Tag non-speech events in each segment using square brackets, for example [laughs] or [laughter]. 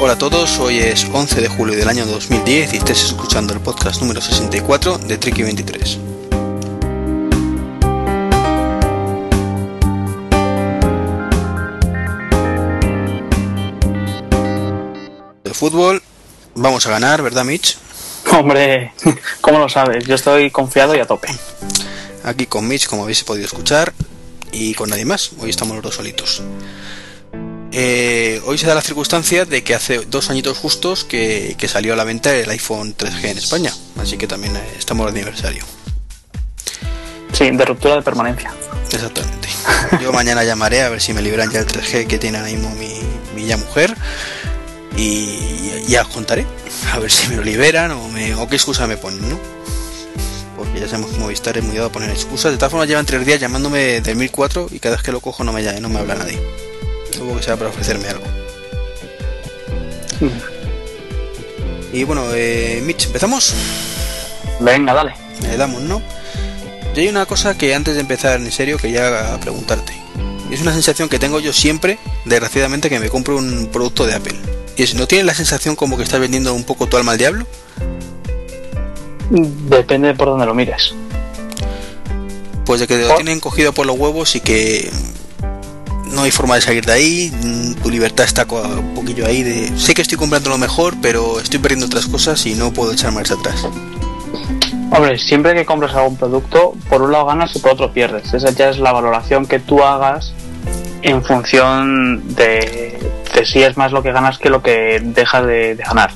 Hola a todos, hoy es 11 de julio del año 2010 y estés escuchando el podcast número 64 de Tricky 23. De fútbol, vamos a ganar, ¿verdad Mitch? Hombre, [laughs] ¿cómo lo sabes? Yo estoy confiado y a tope. Aquí con Mitch, como habéis podido escuchar, y con nadie más. Hoy estamos los dos solitos. Eh, hoy se da la circunstancia de que hace dos añitos justos que, que, salió a la venta el iPhone 3G en España, así que también eh, estamos de aniversario. Sí, de ruptura de permanencia. Exactamente. [laughs] Yo mañana llamaré a ver si me liberan ya el 3G que tiene ahora mismo mi, mi ya mujer y ya os contaré a ver si me lo liberan o, me, o qué excusa me ponen, ¿no? Porque ya sabemos que Movistar es muy dado a poner excusas. De todas formas llevan tres días llamándome del 1004 y cada vez que lo cojo no me, no me habla nadie. Supongo que sea para ofrecerme algo. Mm. Y bueno, eh, Mitch, ¿empezamos? Venga, dale. Le damos, ¿no? Yo hay una cosa que antes de empezar en serio quería preguntarte. Es una sensación que tengo yo siempre, desgraciadamente, que me compro un producto de Apple. Y es, ¿no tienes la sensación como que estás vendiendo un poco tu alma al diablo? Depende de por dónde lo mires. Pues de que lo tienen cogido por los huevos y que no hay forma de salir de ahí, tu libertad está un poquillo ahí de... Sé que estoy comprando lo mejor, pero estoy perdiendo otras cosas y no puedo echar marcha atrás. Hombre, siempre que compras algún producto, por un lado ganas y por otro pierdes. Esa ya es la valoración que tú hagas en función de, si es más lo que ganas que lo que dejas de, ganar.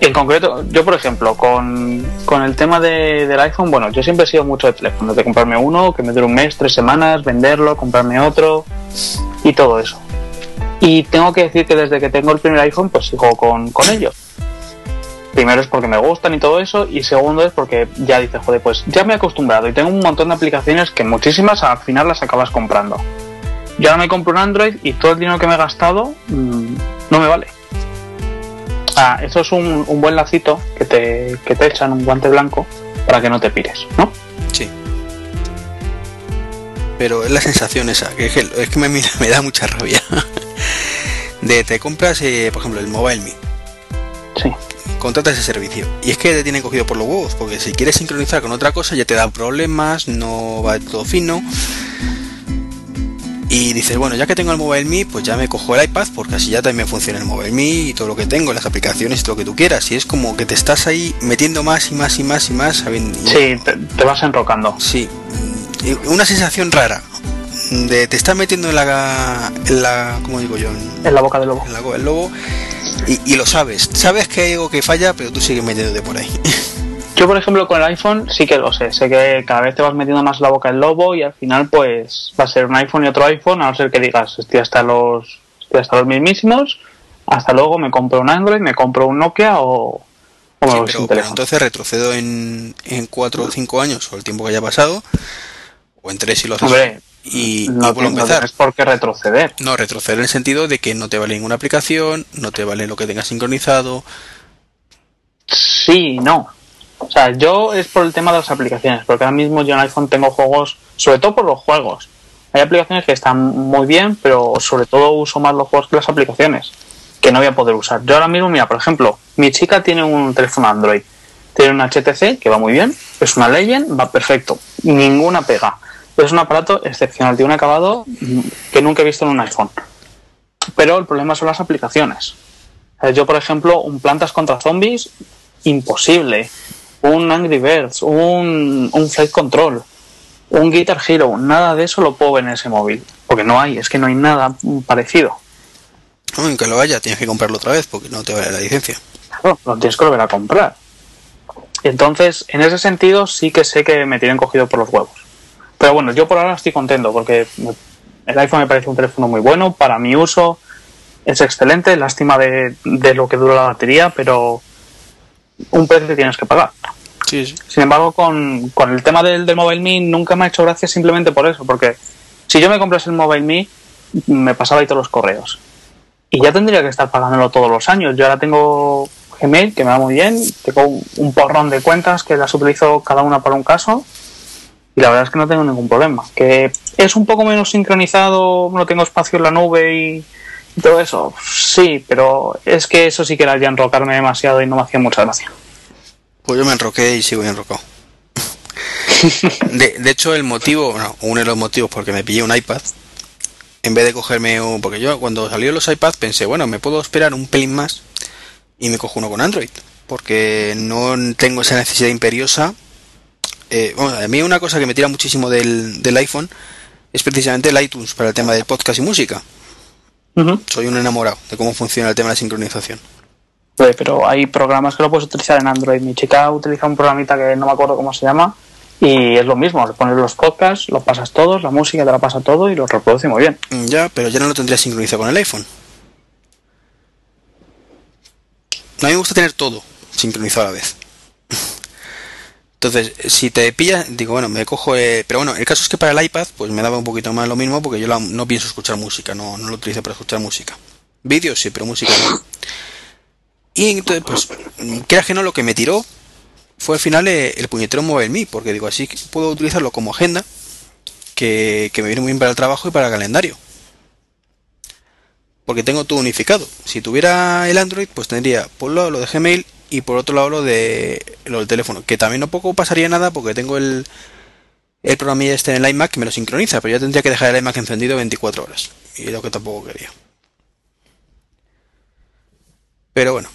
En concreto, yo por ejemplo, con, con el tema de, del iPhone, bueno, yo siempre he sido mucho de teléfono, de comprarme uno, que me dure un mes, tres semanas, venderlo, comprarme otro y todo eso. Y tengo que decir que desde que tengo el primer iPhone, pues sigo con, con ellos. Primero es porque me gustan y todo eso, y segundo es porque ya dices, joder, pues ya me he acostumbrado y tengo un montón de aplicaciones que muchísimas al final las acabas comprando. Yo ahora me compro un Android y todo el dinero que me he gastado mmm, no me vale. Ah, eso es un, un, buen lacito que te, que te echan, un guante blanco, para que no te pires, ¿no? Pero es la sensación esa, que es que, es que me, [laughs] me, da mucha rabia. De te compras, eh, por ejemplo, el Mobile Me. Sí. Contratas ese servicio. Y es que te tienen cogido por los huevos, porque si quieres sincronizar con otra cosa ya te dan problemas, no va todo fino. Y dices, bueno, ya que tengo el Mobile Me, pues ya me cojo el iPad, porque así ya también funciona el Mobile Me y todo lo que tengo, las aplicaciones y todo lo que tú quieras. Y es como que te estás ahí metiendo más y más y más y más. Sabiendo, sí, te, te, vas enrocando. Sí, una sensación rara. De te estás metiendo en la, en la ¿cómo digo yo? En, en la boca del lobo. En la boca del lobo y, y, lo sabes. Sabes que hay algo que falla, pero tú sigues metiéndote por ahí. [laughs] Yo, por ejemplo, con el iPhone sí que lo sé. Sé que cada vez te vas metiendo más la boca del lobo y al final, pues, va a ser un iPhone y otro iPhone, a no ser que digas, estoy hasta los, estoy hasta los mismísimos, hasta luego me compro un Android, me compro un Nokia o, sí, pero, pero entonces retrocedo en, en 4 o 5 años o el tiempo que haya pasado, o en 3 si lo haces. Hombre, y, no, y vuelvo a no empezar. tienes por qué retroceder. No, retroceder en el sentido de que no te vale ninguna aplicación, no te vale lo que tengas sincronizado. Sí, no. O sea, yo es por el tema de las aplicaciones, porque ahora mismo yo en iPhone tengo juegos, sobre todo por los juegos. Hay aplicaciones que están muy bien, pero sobre todo uso más los juegos que las aplicaciones, que no voy a poder usar. Yo ahora mismo, mira, por ejemplo, mi chica tiene un teléfono Android, tiene un HTC que va muy bien, es una Legend, va perfecto, ninguna pega. Es un aparato excepcional, tiene un acabado que nunca he visto en un iPhone. Pero el problema son las aplicaciones. Yo, por ejemplo, un Plantas contra Zombies, imposible un Angry Birds, un, un Flight Control, un Guitar Hero, nada de eso lo puedo ver en ese móvil. Porque no hay, es que no hay nada parecido. Aunque lo haya, tienes que comprarlo otra vez porque no te vale la licencia. Claro, lo tienes que volver a comprar. Entonces, en ese sentido, sí que sé que me tienen cogido por los huevos. Pero bueno, yo por ahora estoy contento porque el iPhone me parece un teléfono muy bueno para mi uso. Es excelente, lástima de, de lo que dura la batería, pero un precio que tienes que pagar. Sí, sí. Sin embargo, con, con el tema del, del, Mobile Me nunca me ha hecho gracia simplemente por eso, porque si yo me comprase el Mobile Me, me pasaba ahí todos los correos. Y ya tendría que estar pagándolo todos los años. Yo ahora tengo Gmail, que me va muy bien, tengo un, un porrón de cuentas que las utilizo cada una para un caso, y la verdad es que no tengo ningún problema. Que es un poco menos sincronizado, no tengo espacio en la nube y, todo eso, sí, pero es que eso sí que era ya enrocarme demasiado y no me hacía mucha gracia. Pues yo me enroqué y sigo enrocado. De, hecho, el motivo, bueno, uno de los motivos porque me pillé un iPad, en vez de cogerme un. Porque yo cuando salieron los iPads pensé, bueno, me puedo esperar un pelín más y me cojo uno con Android. Porque no tengo esa necesidad imperiosa. Eh, bueno, a mí una cosa que me tira muchísimo del, del iPhone es precisamente el iTunes para el tema del podcast y música. Soy un enamorado de cómo funciona el tema de la sincronización. Pues, pero hay programas que lo puedes utilizar en Android. Mi chica utiliza un programita que no me acuerdo cómo se llama y es lo mismo. Le pones los podcasts, lo pasas todos, la música te la pasa todo y lo reproduce muy bien. Mm, Ya, pero ya no lo tendría sincronizado con el iPhone. A mí me gusta tener todo sincronizado a la vez. Entonces, si te pillas, digo, bueno, me cojo. eh, pero bueno, el caso es que para el iPad, pues me daba un poquito más lo mismo porque yo no pienso escuchar música, no, lo utilizo para escuchar música. Vídeos sí, pero música no. Y entonces, pues, creas que no, lo que me tiró fue al final eh, el puñetero Mobile Me, porque digo, así puedo utilizarlo como agenda, que, me viene muy bien para el trabajo y para el calendario porque tengo todo unificado. Si tuviera el Android, pues tendría por lado lo de Gmail y por otro lado lo de lo del teléfono, que también no poco pasaría nada porque tengo el el programilla este en el iMac que me lo sincroniza, pero ya tendría que dejar el iMac encendido 24 horas y es lo que tampoco quería. Pero bueno,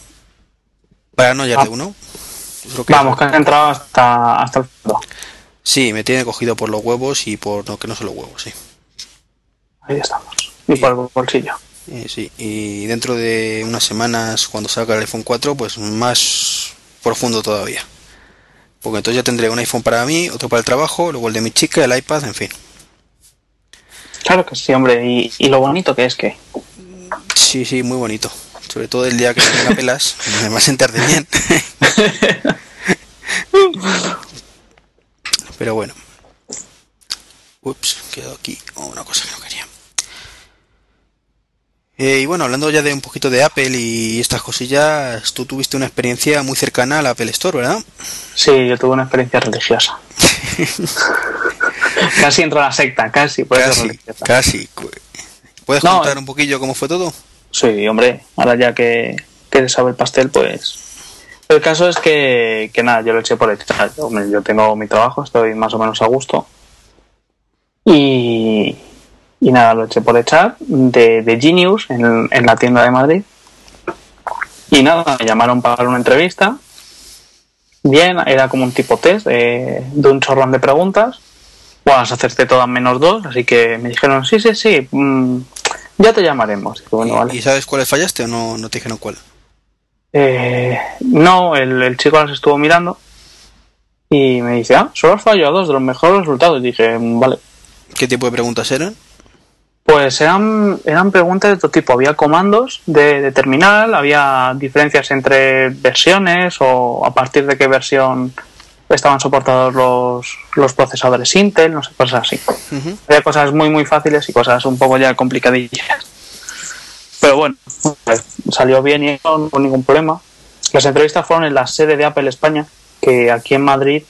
para no hallar de uno. yo creo que- Vamos, que has entrado hasta, hasta el fondo. Sí, me tiene cogido por los huevos y por no que no son los huevos, sí. Ahí estamos. Y por el bolsillo. Eh, sí, y dentro de unas semanas, cuando salga el iPhone 4, pues más profundo todavía. Porque entonces ya tendré un iPhone para mí, otro para el trabajo, luego el de mi chica, el iPad, en fin. Claro que sí, hombre. Y, y lo bonito que es que. Sí, sí, muy bonito. Sobre todo el día que se [laughs] me pelas, me va a sentar de bien. [laughs] Pero bueno. Ups, quedó aquí una cosa que no quería. Eh, y bueno, hablando ya de un poquito de Apple y estas cosillas, tú tuviste una experiencia muy cercana al Apple Store, ¿verdad? Sí, yo tuve una experiencia religiosa. [laughs] casi entro a la secta, casi. Casi, religiosa. casi. ¿Puedes No, contar eh. un poquillo cómo fue todo? Sí, hombre, ahora ya que, que se sabe el pastel, pues. El caso es que, que nada, yo lo eché por echar. Yo, yo tengo mi trabajo, estoy más o menos a gusto. Y, y nada, lo eché por echar de, de Genius en, en la tienda de Madrid. Y nada, me llamaron para una entrevista. Bien, era como un tipo test de, de un chorrón de preguntas. Bueno, las acerté todas menos dos, así que me dijeron, sí, sí, sí, mm, ya te llamaremos. Bueno, ¿Y, vale. y sabes cuáles fallaste o no, no te dijeron cuál? Eh, no, el, el chico las estuvo mirando y me dice, ah, solo has fallado dos de los mejores resultados. Y dije, "Mm, vale. ¿Qué tipo de preguntas eran? Pues eran, eran preguntas de todo tipo. Había comandos de, de terminal, había diferencias entre versiones o a partir de qué versión estaban soportados los, los procesadores Intel, no sé, cosas así. Había cosas muy, muy fáciles y cosas un poco ya complicadillas. Pero bueno, pues, salió bien y no hubo ningún problema. Las entrevistas fueron en la sede de Apple España, que aquí en Madrid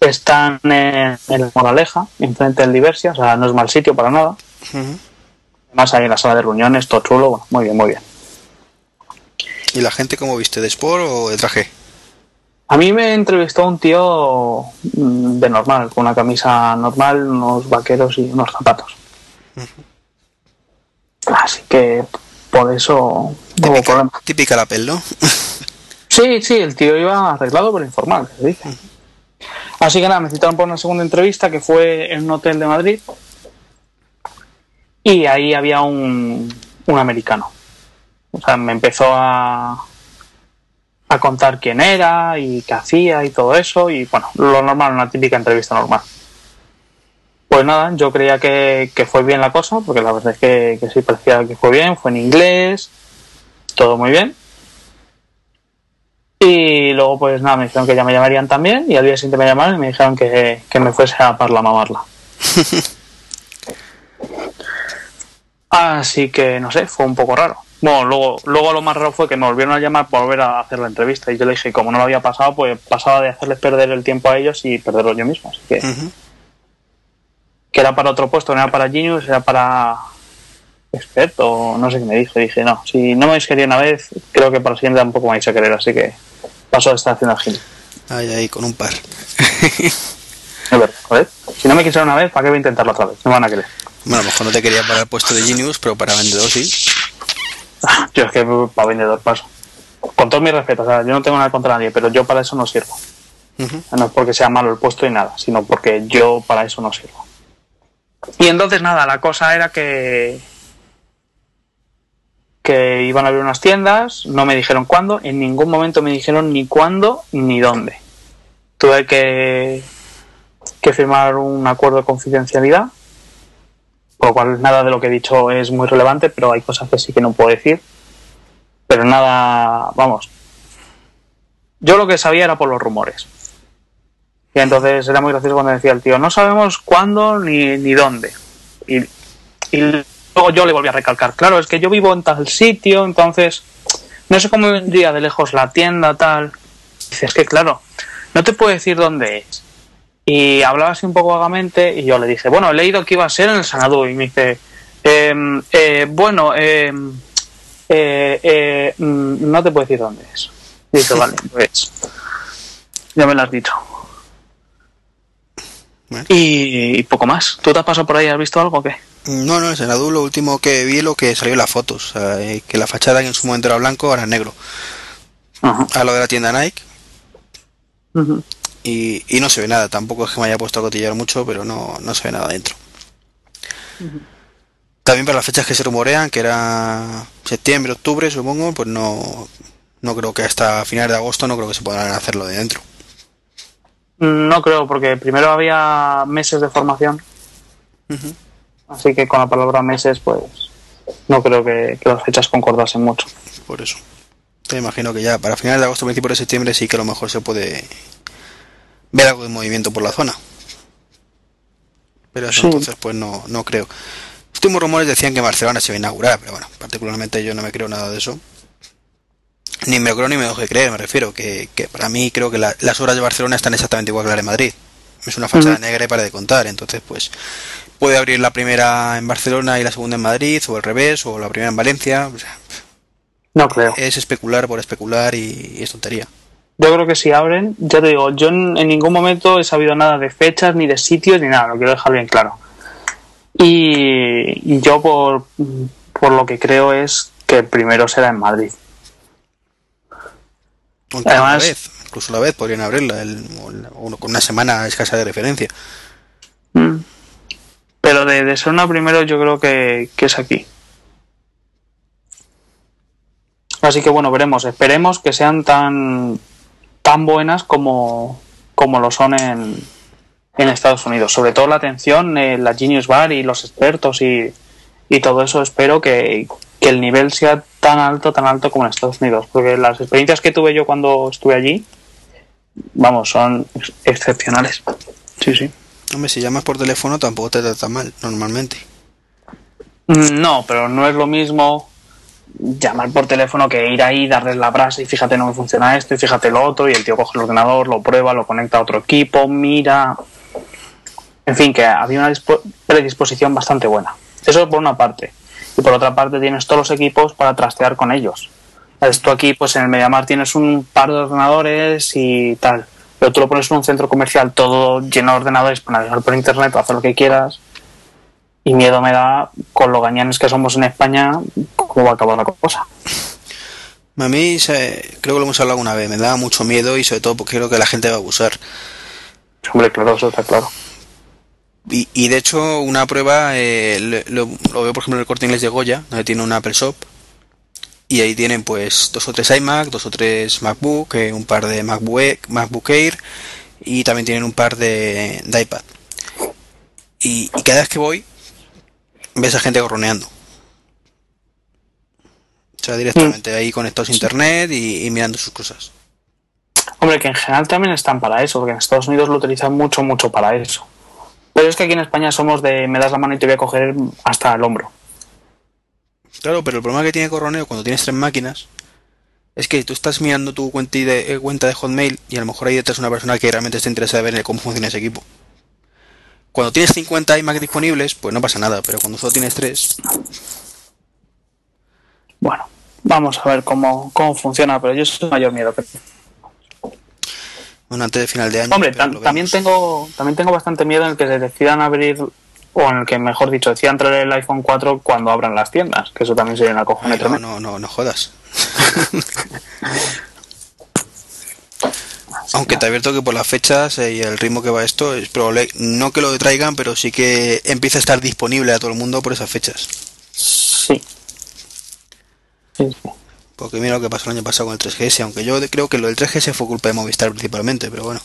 están en, en la Moraleja, enfrente del Diversia, o sea, no es mal sitio para nada. Ujú. Además, hay en la sala de reuniones, todo chulo, bueno, muy bien, muy bien. ¿Y la gente cómo viste? ¿De Sport o de traje? A mí me entrevistó un tío mm, de normal, con una camisa normal, unos vaqueros y unos zapatos. Así que por eso no hubo Típica, problema. típica la Apple, ¿no? [laughs] Sí, sí, el tío iba arreglado pero informal, se dice. Así que nada, me citaron por una segunda entrevista que fue en un hotel de Madrid. Y ahí había un, un americano. O sea, me empezó a, a contar quién era y qué hacía y todo eso. Y bueno, lo normal, una típica entrevista normal. Pues nada, yo creía que, que fue bien la cosa, porque la verdad es que, que sí parecía que fue bien, fue en inglés, todo muy bien. Y luego, pues nada, me dijeron que ya me llamarían también. Y al día siguiente me llamaron y me dijeron que, que me fuese a Parla mamarla. [laughs] Así que no sé, fue un poco raro. Bueno, luego, luego lo más raro fue que me volvieron a llamar para volver a hacer la entrevista. Y yo le dije, como no lo había pasado, pues pasaba de hacerles perder el tiempo a ellos y perderlo yo mismo. Así que, que era para otro puesto, no era para Genius, era para, experto, no sé qué me dije. Dije, no, si no me habéis querido una vez, creo que para siguiente tampoco me vais a querer, así que paso de estar haciendo. Ahí, ahí, con un par. [laughs] Joder. Si no me quisieron una vez, ¿para qué voy a intentarlo otra vez? No me van a querer. Bueno, a lo mejor no te quería para el puesto de Genius, pero para vendedor sí. [laughs] Yo es que para vendedor paso. Con todo mi respeto, o sea, yo no tengo nada contra nadie, pero yo para eso no sirvo. No es porque sea malo el puesto y nada, sino porque yo para eso no sirvo. Y entonces nada, la cosa era que que iban a abrir unas tiendas, no me dijeron cuándo, en ningún momento me dijeron ni cuándo ni dónde. Tuve que, que firmar un acuerdo de confidencialidad, por lo cual nada de lo que he dicho es muy relevante, pero hay cosas que sí que no puedo decir. Pero nada, vamos. Yo lo que sabía era por los rumores. Y entonces era muy gracioso cuando decía el tío, no sabemos cuándo ni, ni dónde. Y, y luego yo le volví a recalcar, claro, es que yo vivo en tal sitio, entonces no sé cómo vendría de lejos la tienda, tal. Dice, es que claro, no te puedo decir dónde es. Y hablaba así un poco vagamente y yo le dije, bueno, he leído que iba a ser en el Sanadú. Y me dice, "Em, eh, bueno, em, eh, eh, mm, no te puedo decir dónde es. Y dice, vale, [laughs] pues ya me lo has dicho. Bueno. Y, y poco más. ¿Tú te has pasado por ahí? ¿Has visto algo o qué? No, no, en Senadu lo último que vi lo que salió en las fotos, eh, que la fachada que en su momento era blanco ahora es negro. Ajá. A lo de la tienda Nike Ujú. Y, y no se ve nada, tampoco es que me haya puesto a cotillar mucho, pero no, no se ve nada dentro. También para las fechas que se rumorean, que era septiembre, octubre, supongo, pues no, no creo que hasta finales de agosto no creo que se podrán hacerlo de dentro. No creo, porque primero había meses de formación, así que con la palabra meses, pues no creo que, que las fechas concordasen mucho. Por eso. Te imagino que ya para finales de agosto, principios de septiembre sí que a lo mejor se puede ver algo de movimiento por la zona. Pero eso Sí. entonces pues no, no creo. Los últimos rumores decían que Barcelona se iba a inaugurar, pero bueno, particularmente yo no me creo nada de eso. Ni me lo creo ni me dejo de creer, me refiero, que, que para mí creo que la- las obras de Barcelona están exactamente igual que las de Madrid. Es una fachada negra y para de contar, entonces pues puede abrir la primera en Barcelona y la segunda en Madrid, o al revés, o la primera en Valencia. o sea, No creo. es especular por especular y, y es tontería. Yo creo que si abren, ya te digo, yo en, en ningún momento he sabido nada de fechas, ni de sitios, ni nada, lo quiero dejar bien claro. Y, y yo por, por lo que creo es que el primero será en Madrid. Aunque Además- una vez, incluso la vez podrían abrirla el- con una semana escasa de referencia. Mm. Pero de, de ser una primero yo creo que, que es aquí. Así que bueno, veremos. Esperemos que sean tan, tan buenas como, como lo son en, en Estados Unidos. Sobre todo la atención, eh, la Genius Bar y los expertos y, y todo eso. Espero que, que el nivel sea tan alto, tan alto como en Estados Unidos. Porque las experiencias que tuve yo cuando estuve allí, vamos, son ex- excepcionales. Sí, sí. Hombre, si llamas por teléfono tampoco te trata mal, normalmente. Mm, No, pero no es lo mismo llamar por teléfono que ir ahí, darles la brasa y fíjate no me funciona esto y fíjate lo otro y el tío coge el ordenador, lo prueba, lo conecta a otro equipo, mira. En fin, que había una dispo- predisposición bastante buena. Eso por una parte. Y por otra parte tienes todos los equipos para trastear con ellos. Tú aquí, pues en el Mediamar tienes un par de ordenadores y tal. Pero tú lo pones en un centro comercial todo lleno de ordenadores para navegar por internet, hacer lo que quieras y miedo me da con lo gañanes que somos en España cómo va a acabar la cosa. A mí se- creo que lo hemos hablado alguna vez, me da mucho miedo y sobre todo porque creo que la gente va a abusar. Hombre, claro, eso está claro. Y, y de hecho, una prueba eh, lo, lo- lo veo por ejemplo en el corte inglés de Goya, donde tiene un Apple Shop. Y ahí tienen pues dos o tres iMac, dos o tres MacBook, eh, un par de MacBook, MacBook Air y también tienen un par de, de iPad. Y, y cada vez que voy, ves a gente gorroneando. O sea, directamente ahí conectados a internet y, y mirando sus cosas. Hombre, que en general también están para eso, porque en Estados Unidos lo utilizan mucho, mucho para eso. Pero es que aquí en España somos de me das la mano y te voy a coger hasta el hombro. Claro, pero el problema que tiene Corroneo cuando tienes tres máquinas es que tú estás mirando tu cuenta de, eh, cuenta de Hotmail y a lo mejor ahí detrás una persona que realmente está interesada en ver cómo funciona ese equipo. Cuando tienes 50 iMac disponibles, pues no pasa nada, pero cuando solo tienes tres, bueno, vamos a ver cómo, cómo funciona, pero yo soy mayor miedo que Bueno, antes de final de año. Hombre, también tengo, también tengo bastante miedo en el que se decidan abrir, o en el que, mejor dicho, decidan traer el iPhone 4 cuando abran las tiendas, que eso también sería una cojone no, tremenda. no, no, no jodas. [laughs] Aunque te advierto que por las fechas eh, y el ritmo que va esto, es probable, no que lo traigan, pero sí que empieza a estar disponible a todo el mundo por esas fechas. Sí. Sí, sí. Porque mira lo que pasó el año pasado con el 3GS, aunque yo creo que lo del 3GS fue culpa de Movistar principalmente, pero bueno.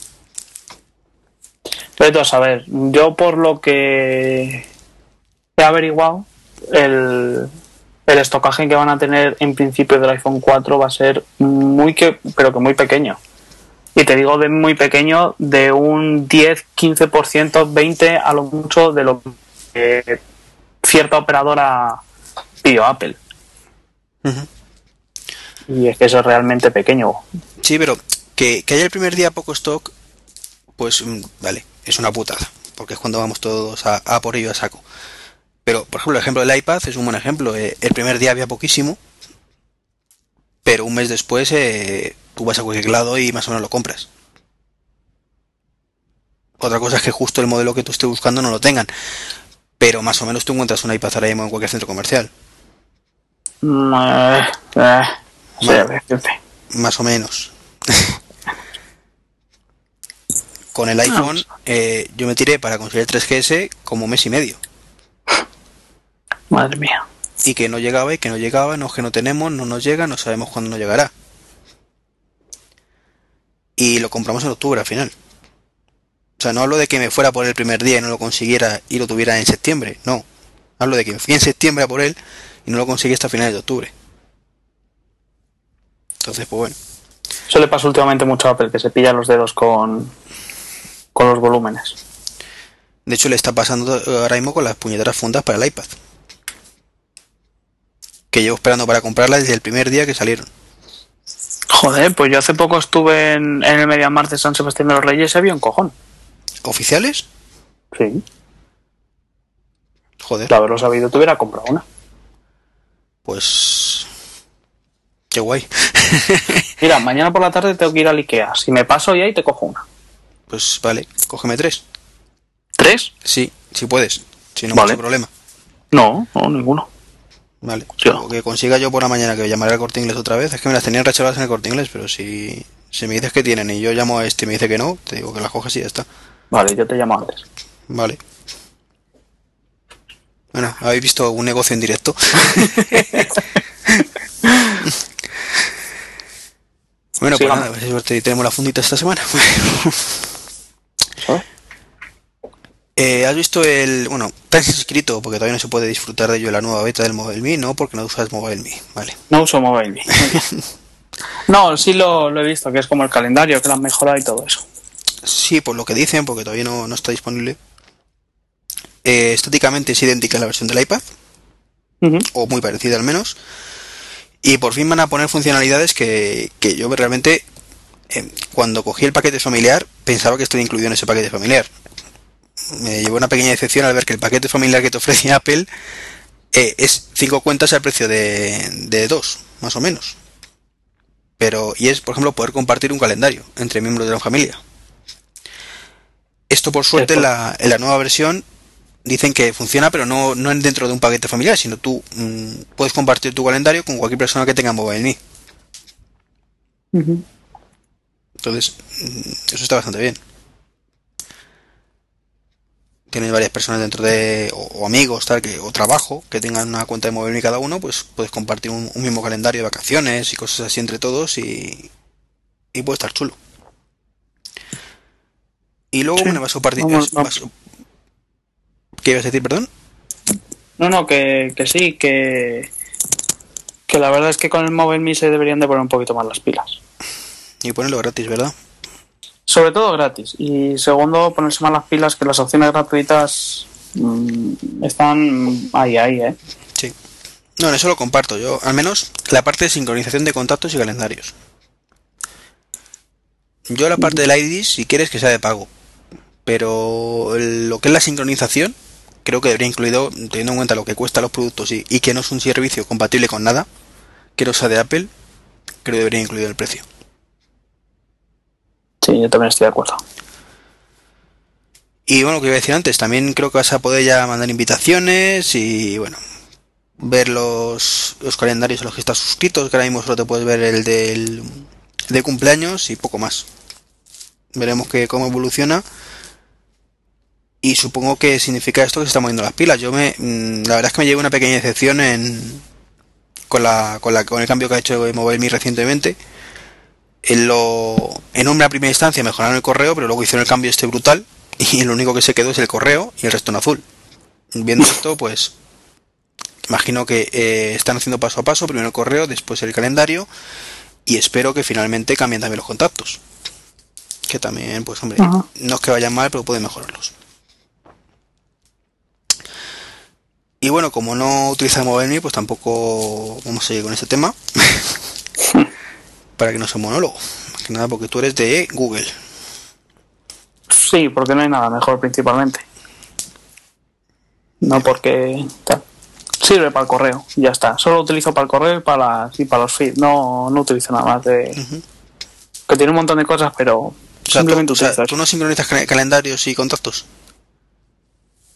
Pero a ver, yo por lo que he averiguado, el, el estocaje que van a tener en principio del iPhone 4 va a ser muy que, pero que muy pequeño. Y te digo de muy pequeño, de un 10, 15%, 20 a lo mucho de lo que cierta operadora pidió Apple. Y es que eso es realmente pequeño. Sí, pero que, que haya el primer día poco stock, pues mm, vale, es una putada, porque es cuando vamos todos a, a por ello a saco. Pero, por ejemplo, el ejemplo del iPad es un buen ejemplo. eh, el primer día había poquísimo, pero un mes después eh, tú vas a cualquier lado y más o menos lo compras. Otra cosa es que justo el modelo que tú estés buscando no lo tengan, pero más o menos tú encuentras un iPad ahora mismo en cualquier centro comercial. Mm, eh, eh, sí. Más o menos. [laughs] Con el iPhone eh, yo me tiré para conseguir el 3GS como mes y medio. Madre mía. Y que no llegaba y que no llegaba, no es que no tenemos, no nos llega, no sabemos cuándo nos llegará. Y lo compramos en octubre al final. O sea, no hablo de que me fuera por el primer día y no lo consiguiera y lo tuviera en septiembre, no. Hablo de que fui en septiembre a por él y no lo conseguí hasta finales de octubre. Entonces, pues bueno. Eso le pasa últimamente mucho a Apple, que se pilla los dedos con, con los volúmenes. De hecho, le está pasando ahora mismo con las puñeteras fundas para el iPad. Que llevo esperando para comprarla desde el primer día que salieron. Joder, pues yo hace poco estuve en, en el Mediamar de San Sebastián de los Reyes y había un cojón. ¿Oficiales? Sí. Joder, De haberlo sabido, te hubiera comprado una. pues... Qué guay. [laughs] Mira, mañana por la tarde tengo que ir al Ikea. Si me paso y ahí te cojo una. Pues vale, cógeme tres. ¿Tres? Sí, si puedes. Si no, Vale. mucho problema. No, no, ninguno. Vale. Lo que consiga yo por la mañana que llamaré al corte inglés otra vez. Es que me las tenían rechazadas en el corte inglés, pero si, si me dices que tienen y yo llamo a este y me dice que no, te digo que las coges y ya está. Vale, yo te llamo antes. Vale. Bueno, habéis visto un negocio en directo. [laughs] [laughs] bueno, pues nada, a ver si suerte y tenemos la fundita esta semana. [laughs] Eh, ¿Has visto el... Bueno, te has inscrito porque todavía no se puede disfrutar de ello la nueva beta del Mobile Me, ¿no? Porque no usas Mobile Me, vale. No uso Mobile Me. [laughs] no, sí lo, lo he visto, que es como el calendario, que lo han mejorado y todo eso. Sí, por lo que dicen, porque todavía no, no está disponible. Eh, estáticamente es idéntica a la versión del iPad, o muy parecida al menos. Y por fin van a poner funcionalidades que, que yo realmente, eh, cuando cogí el paquete familiar, pensaba que estoy incluido en ese paquete familiar. Me llevó una pequeña decepción al ver que el paquete familiar que te ofrece [laughs] Apple eh, es cinco cuentas al precio de, de dos, más o menos. Pero, y es, por ejemplo, poder compartir un calendario entre miembros de la familia. Esto, por suerte, en la, en la nueva versión dicen que funciona, pero no, no en dentro de un paquete familiar, sino tú mm, puedes compartir tu calendario con cualquier persona que tenga Mobile Me. Ujú. Entonces, mm, eso está bastante bien. Tienes varias personas dentro de, o, o amigos, tal, que, o trabajo, que tengan una cuenta de Mobile Me cada uno, pues puedes compartir un, un mismo calendario de vacaciones y cosas así entre todos y, y puede estar chulo. Y luego, Sí. bueno, vas a compartir... Vas- ¿Qué ibas a decir, perdón? No, no, que, que sí, que, que la verdad es que con el Mobile Me se deberían de poner un poquito más las pilas. Y ponerlo gratis, ¿verdad? Sobre todo gratis. Y segundo, ponerse más las pilas que las opciones gratuitas mm, están ahí, ahí, ¿eh? Sí. No, en eso lo comparto. Yo, al menos, la parte de sincronización de contactos y calendarios. Yo la parte del ID, si quieres que sea de pago. Pero lo que es la sincronización, creo que debería incluido, teniendo en cuenta lo que cuesta los productos y, y que no es un servicio compatible con nada, que no sea de Apple, creo que debería incluir el precio. Sí, yo también estoy de acuerdo. Y bueno, que iba a decir antes, también creo que vas a poder ya mandar invitaciones y bueno, ver los, los calendarios a los que estás suscritos, que ahora mismo solo te puedes ver el del de cumpleaños y poco más. Veremos que cómo evoluciona. Y supongo que significa esto que se están moviendo las pilas. Yo me, mm, la verdad es que me llevo una pequeña decepción en, con, la, con, la, con el cambio que ha hecho MobileMe recientemente. En, lo, en una primera instancia mejoraron el correo, pero luego hicieron el cambio este brutal [laughs] y lo único que se quedó es el correo y el resto en azul. Viendo esto, pues imagino que eh, están haciendo paso a paso, primero el correo, después el calendario y espero que finalmente cambien también los contactos. Que también, pues hombre, no es que vayan mal, pero pueden mejorarlos. Y bueno, como no utiliza MobileMe, pues tampoco vamos a seguir con este tema. [laughs] Para que no sea monólogo. Más que nada porque tú eres de Google. Sí, porque no hay nada mejor principalmente. No porque sirve para el correo, ya está. Solo utilizo para el correo y para, y para los feeds. No, no utilizo nada más de. Que tiene un montón de cosas, pero. simplemente tú, ¿Tú no sincronizas calendarios y contactos?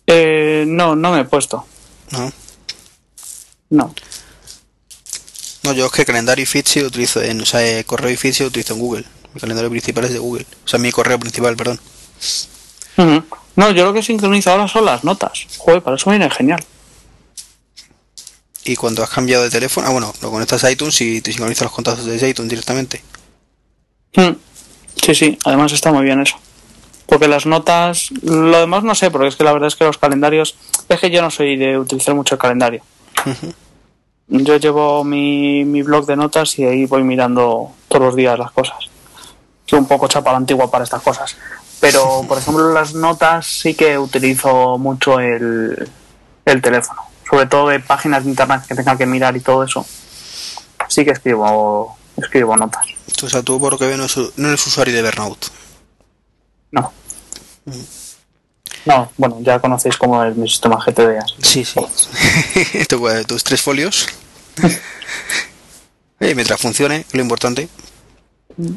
Eh, no, no me he puesto. No. No. No, yo es que calendario y sí utilizo en. O sea, eh, correo y sí utilizo en Google. Mi calendario principal es de Google. O sea, mi correo principal, perdón. No, yo lo que sincronizo ahora son las notas. Joder, para eso viene genial. Y cuando has cambiado de teléfono, ah, bueno, lo conectas a iTunes y te sincronizas los contactos desde iTunes directamente. Sí, sí, además está muy bien eso. Porque las notas, lo demás no sé, porque es que la verdad es que los calendarios, es que yo no soy de utilizar mucho el calendario. Yo llevo mi, mi blog de notas y ahí voy mirando todos los días las cosas. Soy un poco chapa la antigua para estas cosas. Pero, [laughs] por ejemplo, las notas sí que utilizo mucho el, el teléfono sobre todo de páginas de internet que tenga que mirar y todo eso, sí que escribo escribo notas. O sea, tú por lo que veo no, eres usuario de Evernote. No. Mm. No, bueno, ya conocéis cómo es mi sistema GTD. Sí, sí. [laughs] tus tres folios. [laughs] eh, mientras funcione, lo importante. Mm.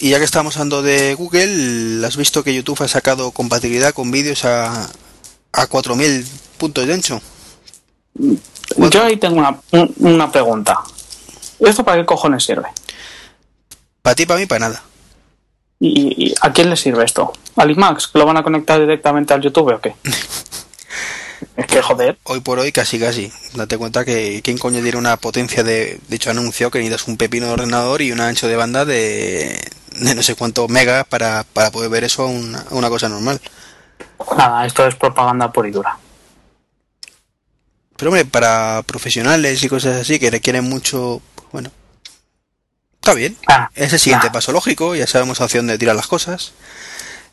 Y ya que estamos hablando de Google, ¿has visto que YouTube ha sacado compatibilidad con vídeos a, a 4.000 puntos de ancho. Yo ahí tengo una, una pregunta. ¿Esto para qué cojones sirve? Para ti, para mí, para nada. ¿Y, a quién le sirve esto? ¿Al IMAX? ¿Que lo van a conectar directamente al YouTube o qué? [laughs] es que joder. Hoy por hoy casi casi. Date cuenta que quién coño tiene una potencia de... De hecho anunció que necesitas un pepino de ordenador y un ancho de banda de, de no sé cuántos megas para, para poder ver eso una, una cosa normal. Nada, esto es propaganda pura y dura. Pero hombre, para profesionales y cosas así que requieren mucho, bueno, está bien. Ah, es el siguiente paso lógico, ya sabemos hacia dónde tirar las cosas.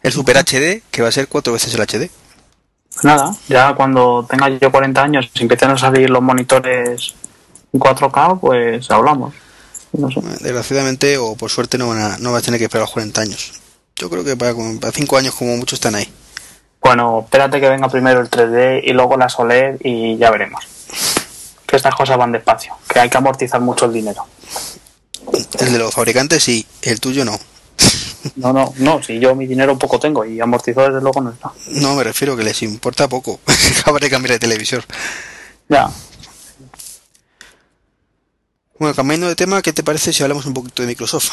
El Super HD, que va a ser cuatro veces el HD. Pues nada, ya cuando tenga yo 40 años y empiecen a salir los monitores en 4K, pues hablamos. Desgraciadamente, o por suerte, no, van a, no vas a tener que esperar los 40 años. Yo creo que para, para 5 años como mucho están ahí. Bueno, espérate que venga primero el 3D y luego la OLED y ya veremos. Que estas cosas van despacio, que hay que amortizar mucho el dinero. El de los fabricantes sí, el tuyo no. No, no, no, si yo mi dinero poco tengo y amortizado desde luego no está. No, me refiero que les importa poco. [laughs] Habrá que cambiar de televisor. Ya. Bueno, cambiando de tema, ¿qué te parece si hablamos un poquito de Microsoft?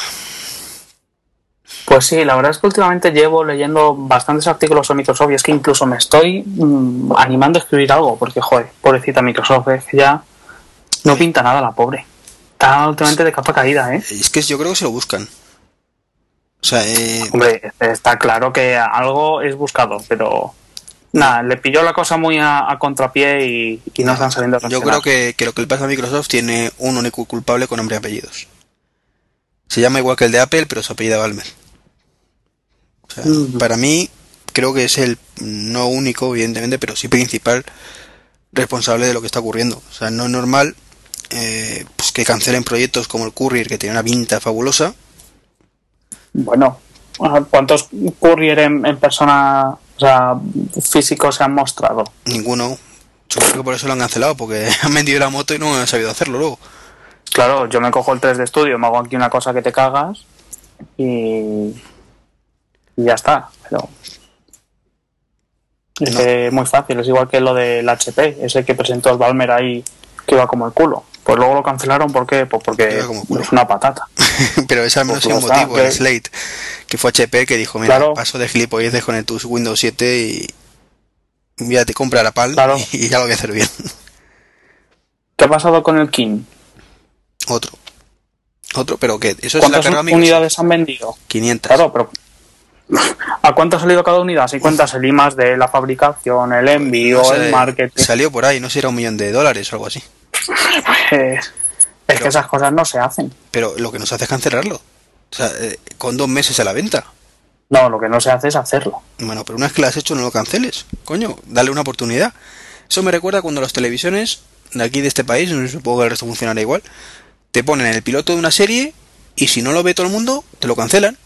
Pues sí, la verdad es que últimamente llevo leyendo bastantes artículos sobre Microsoft y es que incluso me estoy mm, animando a escribir algo, porque, joder, pobrecita Microsoft, es que ya no pinta nada la pobre. Está últimamente de capa caída, ¿eh? Es que yo creo que se lo buscan. O sea, eh... Hombre, está claro que algo es buscado, pero nada, le pilló la cosa muy a, contrapié y, no, están saliendo Yo creo que, que, lo que le pasa a Microsoft tiene un único culpable con nombre y apellidos. Se llama igual que el de Apple, pero su apellido Balmer. Para mí, creo que es el no único, evidentemente, pero sí principal responsable de lo que está ocurriendo. O sea, no es normal eh, que cancelen proyectos como el Courier, que tiene una pinta fabulosa. Bueno, ¿cuántos Courier en, persona, o sea, físicos se han mostrado? Ninguno. Supongo que por eso lo han cancelado, porque [laughs] han vendido la moto y no han sabido hacerlo luego. Claro, yo me cojo el 3 de estudio, me hago aquí una cosa que te cagas y, y ya está. Pero es No. que es muy fácil, es igual que lo del HP, ese que presentó el Balmer ahí que iba como el culo. Pues luego lo cancelaron, ¿por qué? Pues porque es una patata. [laughs] Pero ese al menos Pues es un ya está, motivo, el Slate, que fue HP que dijo, mira, Claro. paso de gilipolleces con el tu Windows 7 y ya te compra la PAL Claro. [laughs] y ya lo voy a hacer bien. ¿Qué ha pasado con el King? Otro. Otro, pero que eso es la ¿Cuántas carga unidades han vendido? 500. Claro, pero [laughs] ¿a cuánto ha salido cada unidad? Si cuentas el I más de la fabricación, el envío, No sé, el marketing. Salió por ahí, no sé si era un millón de dólares o algo así. Pues, es que esas cosas no se hacen. Pero lo que nos hace es cancelarlo. O sea, eh, con dos meses a la venta. No, lo que no se hace es hacerlo. Bueno, pero una vez que lo has hecho no lo canceles. Coño, dale una oportunidad. Eso me recuerda cuando las televisiones de aquí de este país, no supongo que el resto funcionará igual, te ponen el piloto de una serie y si no lo ve todo el mundo, te lo cancelan.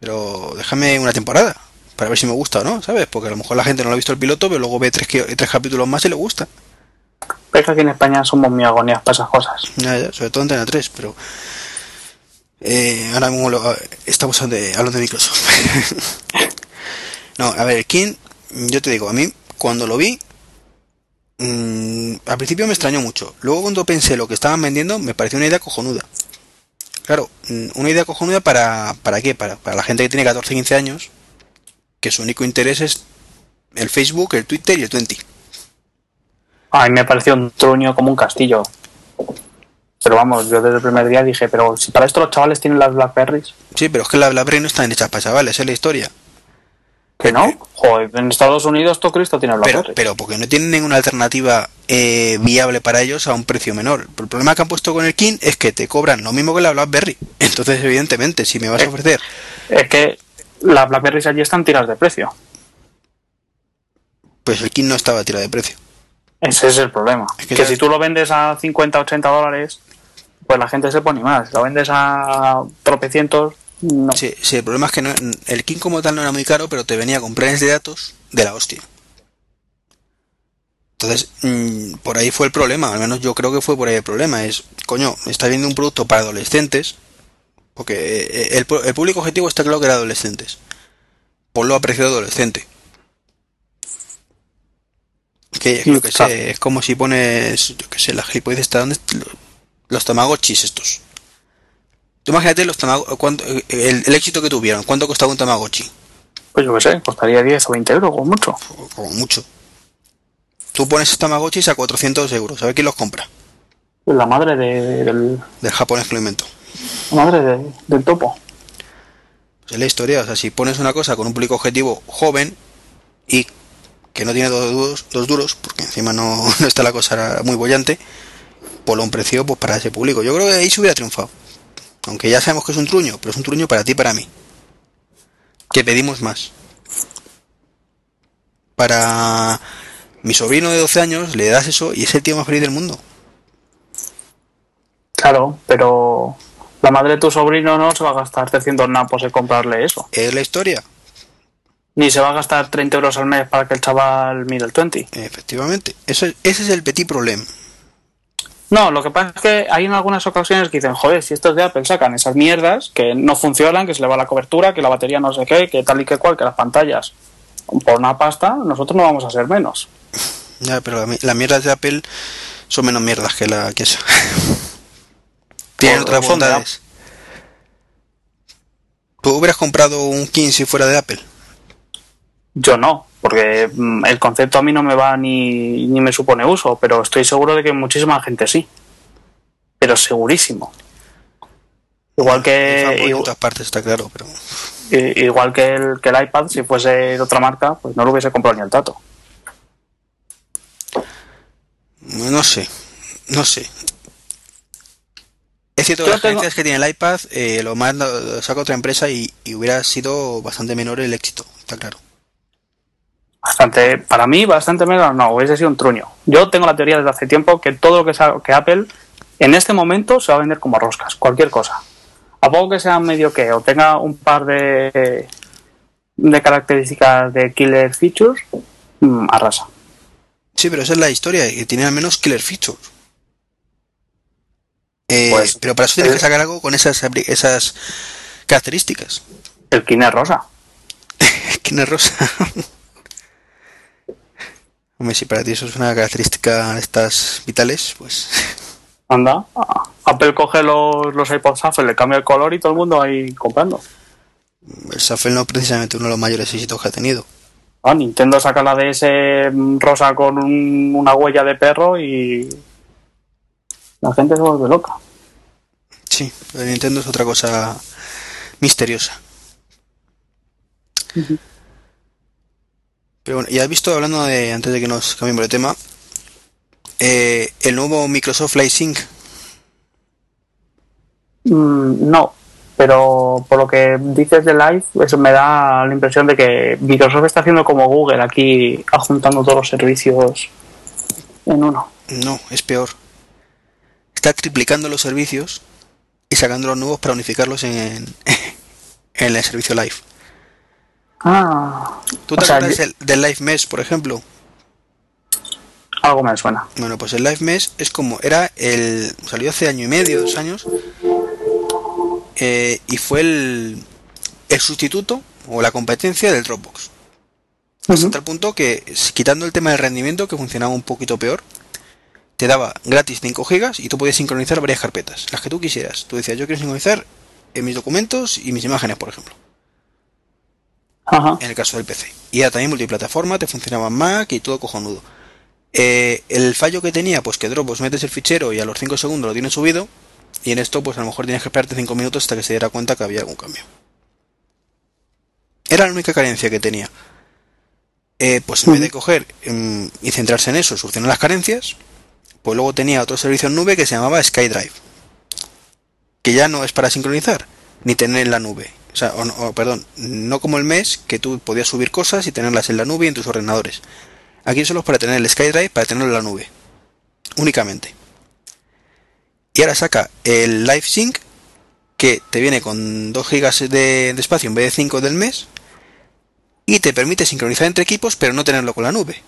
Pero déjame una temporada para ver si me gusta o no, ¿sabes? Porque a lo mejor la gente no lo ha visto el piloto, pero luego ve tres capítulos más y le gusta. Es que aquí en España somos muy agonías para esas cosas. Ya, ya, sobre todo Antena 3, pero eh, ahora mismo lo- estamos hablando de Microsoft. [laughs] no, a ver, King, yo te digo, a mí cuando lo vi, mm, al principio me extrañó mucho. Luego cuando pensé lo que estaban vendiendo, me pareció una idea cojonuda. Claro, mm, una idea cojonuda para, ¿para qué? Para, para la gente que tiene 14, 15 años, que su único interés es el Facebook, el Twitter y el 20. A mí me pareció un truño como un castillo. Pero vamos, yo desde el primer día dije, pero si para esto los chavales tienen las Blackberries, Sí, pero es que las BlackBerry no están hechas para chavales, es la historia. que no. Joder, en Estados Unidos todo Cristo tiene Pero, Blackberries. pero porque no tienen ninguna alternativa eh, viable para ellos a un precio menor. El problema que han puesto con el King es que te cobran lo mismo que la BlackBerry. [laughs] Entonces, evidentemente, si me vas a Eh. ofrecer, Es que las Blackberries allí están tiras de precio. pues el King no estaba tirado de precio. Ese es el problema. Es que si tú lo vendes a 50, 80 dólares, pues la gente se pone más. Si lo vendes a tropecientos, no. Sí, sí, el problema es que no- el King como tal no era muy caro, pero te venía con planes de datos de la hostia. Entonces, mm, por ahí fue el problema, al menos yo creo que fue por ahí el problema. Es, coño, está viendo un producto para adolescentes, porque eh, el, pu- el público objetivo está claro que era adolescentes. Ponlo a precio de adolescente. Que yo que sé, es como si pones, yo que sé, la gilipollez está donde los tamagotchis estos. Tú imagínate los cuánto- el, el éxito que tuvieron, ¿cuánto costaba un tamagotchi? Pues yo qué sé, costaría 10 o 20 euros, o mucho. O- Como mucho. Tú pones tamagotchis a 400 euros, a ver quién los compra. La madre de- del, Del japonés que lo inventó. la madre de- del topo. Pues es la historia, o sea, si pones una cosa con un público objetivo joven y que no tiene dos duros, dos duros porque encima no, [laughs] no está la cosa muy bollante, por un precio pues para ese público. Yo creo que ahí se hubiera triunfado. Aunque ya sabemos que es un truño, pero es un truño para ti y para mí. Que pedimos más. Para mi sobrino de 12 años le das eso y es el tío más feliz del mundo. Claro, pero la madre de tu sobrino no se va a gastar 300 napos en comprarle eso. Es la historia, Ni se va a gastar 30 euros al mes para que el chaval mire el 20. efectivamente. Eso, es- ese es el petit problema. No, lo que pasa es que hay en algunas ocasiones que dicen, joder, si estos de Apple sacan esas mierdas que no funcionan, que se le va la cobertura, que la batería no sé qué, que tal y que cual, que las pantallas por una pasta, nosotros no vamos a ser menos. [laughs] Ya, pero la, las mierdas de Apple son menos mierdas que la que esa. [laughs] Tienen otras bondades. ¿Tú hubieras comprado un King si fuera de Apple? Yo no, porque mm, el concepto a mí no me va ni, ni me supone uso, pero estoy seguro de que muchísima gente sí. Pero segurísimo. Igual que igual, todas partes, está claro, pero... igual que el, que el iPad, si fuese de otra marca, pues no lo hubiese comprado ni el tato. No sé, no sé. Es cierto que las tengo- que tiene el iPad eh, lo lo saca otra empresa y, y hubiera sido bastante menor el éxito, está claro. Bastante, para mí, bastante menos, no, hubiese sido un truño. Yo tengo la teoría desde hace tiempo que todo lo que, sa- que Apple en este momento se va a vender como roscas, cualquier cosa. A poco que sea medio que o tenga un par de, de características de killer features, mm, arrasa. Sí, pero esa es la historia, que tiene al menos killer features. Eh, Pues, pero para eso tienes que sacar algo con esas, esas características. El Kine rosa. [laughs] ¿Quién es rosa? Hombre, si para ti eso es una característica de estas vitales, pues Anda. Apple coge los, los iPods Shuffle, le cambia el color y todo el mundo ahí comprando. el Shuffle no es precisamente uno de los mayores éxitos que ha tenido. Ah, Nintendo saca la DS rosa con un- una huella de perro y la gente se vuelve loca. Sí, pero Nintendo es otra cosa misteriosa. Pero bueno, ya has visto, hablando de, antes de que nos cambiemos de tema, eh, el nuevo Microsoft Live Sync. Mm, no, pero por lo que dices de Live, eso me da la impresión de que Microsoft está haciendo como Google aquí, adjuntando todos los servicios en uno. No, es peor. Está triplicando los servicios y sacando los nuevos para unificarlos en, en [laughs] el servicio Live. Ah, ¿Tú te acuerdas del, del Live Mesh, por ejemplo? algo me suena. Bueno, pues el Live Mesh es como, era el, salió hace año y medio, dos años, eh, y fue el, el sustituto o la competencia del Dropbox. Ujú. Hasta el punto que, quitando el tema del rendimiento, que funcionaba un poquito peor, te daba gratis 5 gigas y tú podías sincronizar varias carpetas, las que tú quisieras. Tú decías, yo quiero sincronizar en mis documentos y mis imágenes, por ejemplo, Ajá. en el caso del PC. Y era también multiplataforma, te funcionaba en Mac y todo cojonudo. Eh, el fallo que tenía, pues que Dropbox metes el fichero y a los 5 segundos lo tienes subido, y en esto, pues a lo mejor tienes que esperarte 5 minutos hasta que se diera cuenta que había algún cambio. Era la única carencia que tenía. Eh, pues en vez de coger mm, y centrarse en eso, solucionar las carencias, pues luego tenía otro servicio en nube que se llamaba SkyDrive, que ya no es para sincronizar, ni tener en la nube. O sea, o perdón, no como el mes, que tú podías subir cosas y tenerlas en la nube y en tus ordenadores. Aquí solo es para tener el SkyDrive, para tenerlo en la nube. Únicamente. Y ahora saca el Live Sync, que te viene con 2 GB de, de espacio en vez de 5 del mes, y te permite sincronizar entre equipos, pero no tenerlo con la nube.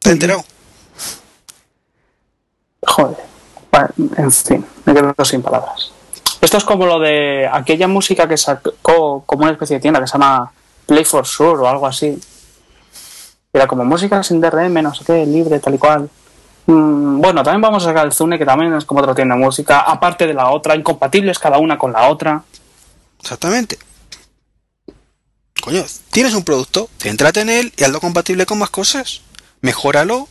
¿Te has enterado? Joder. En fin, me quedo sin palabras. Esto es como lo de aquella música que sacó como una especie de tienda que se llama Play for Sure o algo así. Era como música sin DRM, no sé qué, libre, tal y cual. Mm, bueno, también vamos a sacar el Zune, que también es como otra tienda de música, aparte de la otra, incompatibles cada una con la otra. Exactamente. Coño, tienes un producto, céntrate en él y hazlo compatible con más cosas. Mejóralo.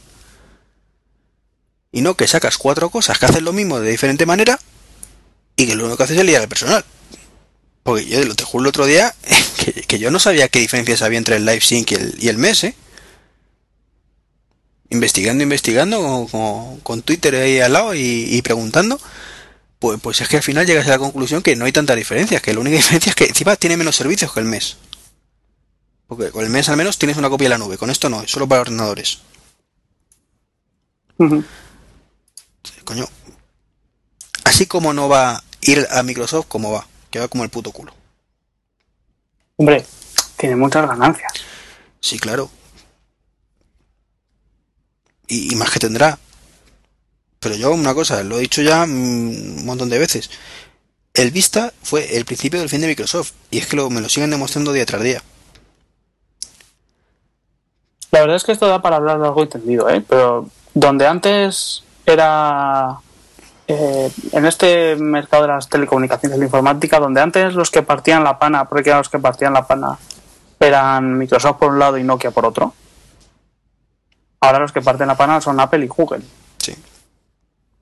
Y no que sacas cuatro cosas que hacen lo mismo de diferente manera y que lo único que haces es liar al personal. Porque yo lo te juro el otro día [laughs] que, que yo no sabía qué diferencias había entre el Live Sync y el, y el mes, ¿eh? Investigando, investigando, con, con- con Twitter ahí al lado y, y preguntando. Pues, pues es que al final llegas a la conclusión que no hay tanta diferencia, que la única [laughs] diferencia es que encima tiene menos servicios que el mes. Porque con el mes al menos tienes una copia de la nube, con esto no, es solo para ordenadores. Coño. Así como no va ir a Microsoft, como va, que va como el puto culo. Hombre, tiene muchas ganancias. Sí, claro. Y, y más que tendrá. Pero yo una cosa, lo he dicho ya un montón de veces. El Vista fue el principio del fin de Microsoft. Y es que lo- me lo siguen demostrando día tras día. La verdad es que esto da para hablar de algo entendido, ¿eh? Pero donde antes era eh, en este mercado de las telecomunicaciones y la informática, donde antes los que partían la pana, porque eran los que partían la pana, eran Microsoft por un lado y Nokia por otro. Ahora los que parten la pana son Apple y Google. Sí.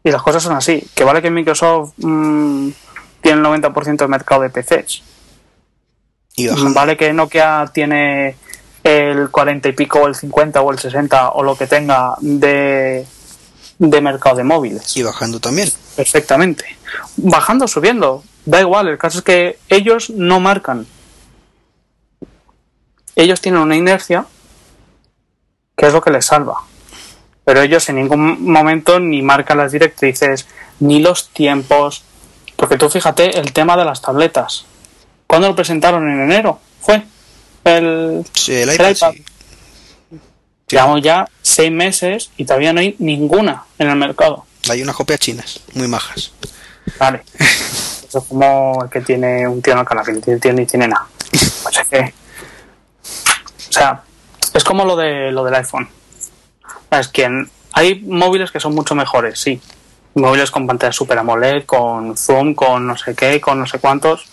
Y las cosas son así. Que vale que Microsoft mm, tiene el 90% del mercado de PCs. Y bajando. Vale que Nokia tiene el 40 y pico o el 50 o el 60 o lo que tenga de, de mercado de móviles. Y bajando también. Perfectamente. Bajando, subiendo. Da igual, el caso es que ellos no marcan. Ellos tienen una inercia que es lo que les salva. Pero ellos en ningún momento ni marcan las directrices, ni los tiempos. Porque tú fíjate el tema de las tabletas. ¿Cuándo lo presentaron? En enero. Fue. El, Sí, el El iPad, iPad. Sí. Llevamos ya seis meses y todavía no hay ninguna en el mercado. Hay unas copias chinas, muy majas. Vale. [laughs] Eso es como el que tiene un tío en el canal, que no tiene tío ni tiene nada. Pues es que. O sea, es como lo de lo del iPhone. Es que hay móviles que son mucho mejores, sí. Móviles con pantalla Super AMOLED, con zoom, con no sé qué, con no sé cuántos.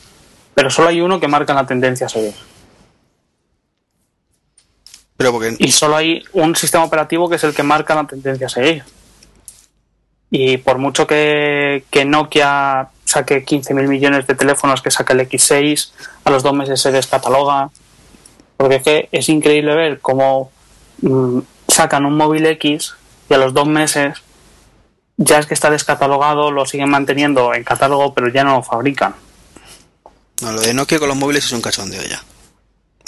Pero solo hay uno que marca la tendencia a seguir. Pero porque Y solo hay un sistema operativo que es el que marca la tendencia a seguir. Y por mucho que, que Nokia saque 15.000 millones de teléfonos que saca el X6, a los dos meses se descataloga. Porque es que es increíble ver cómo mm, sacan un móvil X y a los dos meses ya es que está descatalogado, lo siguen manteniendo en catálogo, pero ya no lo fabrican. no, lo de Nokia con los móviles es un cachondeo ya.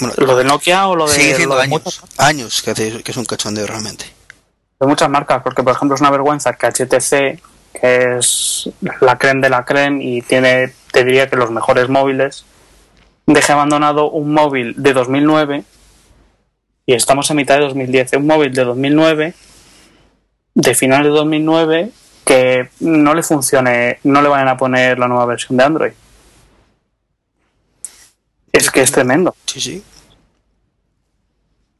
Bueno, Lo de Nokia o lo de, sigue siendo años, muchas- años que, hace- que es un cachondeo realmente. de muchas marcas, porque por ejemplo es una vergüenza que HTC, que es la creme de la creme y tiene, te diría que los mejores móviles, deje abandonado un móvil de 2009 y estamos en mitad de 2010, un móvil de 2009, de final de 2009, que no le funcione, no le vayan a poner la nueva versión de Android. Es que es tremendo. Sí, sí.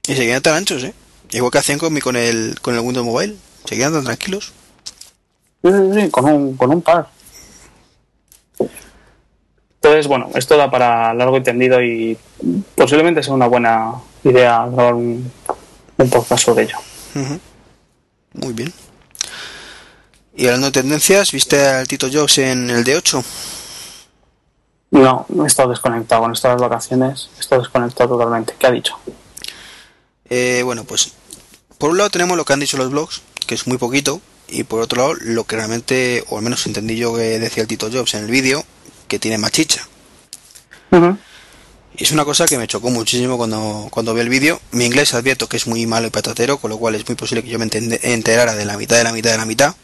Y se quedan tan anchos, ¿eh? Igual que hacían con, mi- con, el, con el Windows Mobile. Se quedan tan tranquilos. Sí, sí, sí, con un, con un par. Entonces, bueno, esto da para largo y tendido y posiblemente sea una buena idea grabar un, un podcast sobre ello. Ujú. Muy bien. Y hablando de tendencias, ¿viste al Tito Jobs en el D8? No, he estado desconectado con estas vacaciones, he estado desconectado totalmente. ¿Qué ha dicho? Eh, bueno, pues por un lado tenemos lo que han dicho los blogs, que es muy poquito, y por otro lado lo que realmente, o al menos entendí yo que decía el Tito Jobs en el vídeo, que tiene más chicha. Es una cosa que me chocó muchísimo cuando, cuando vi el vídeo. Mi inglés advierto que es muy malo y patatero, con lo cual es muy posible que yo me enterara de la mitad de la mitad de la mitad.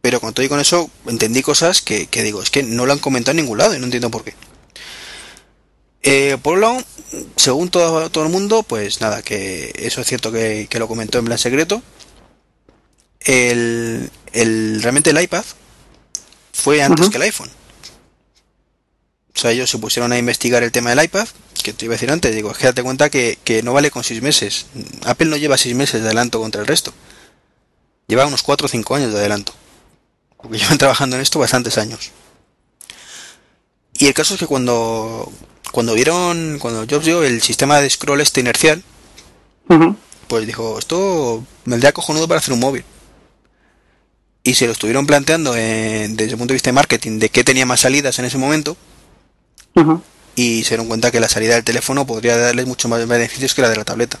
Pero con todo y con eso entendí cosas que, que digo, es que no lo han comentado en ningún lado y no entiendo por qué. Eh, por un lado, según todo, todo el mundo, pues nada, que eso es cierto que, que lo comentó en plan secreto. El, el, realmente el iPad fue antes que el iPhone. O sea, ellos se pusieron a investigar el tema del iPad, que te iba a decir antes, digo, es que date cuenta que, que no vale con seis meses. Apple no lleva seis meses de adelanto contra el resto. Lleva unos cuatro o cinco años de adelanto. Porque llevan [laughs] trabajando en esto bastantes años. Y el caso es que cuando, cuando vieron, cuando Jobs vio el sistema de scroll este inercial, pues dijo, esto me vendría cojonudo para hacer un móvil. Y se lo estuvieron planteando eh, desde el punto de vista de marketing, de qué tenía más salidas en ese momento, y se dieron cuenta que la salida del teléfono podría darles mucho más beneficios que la de la tableta.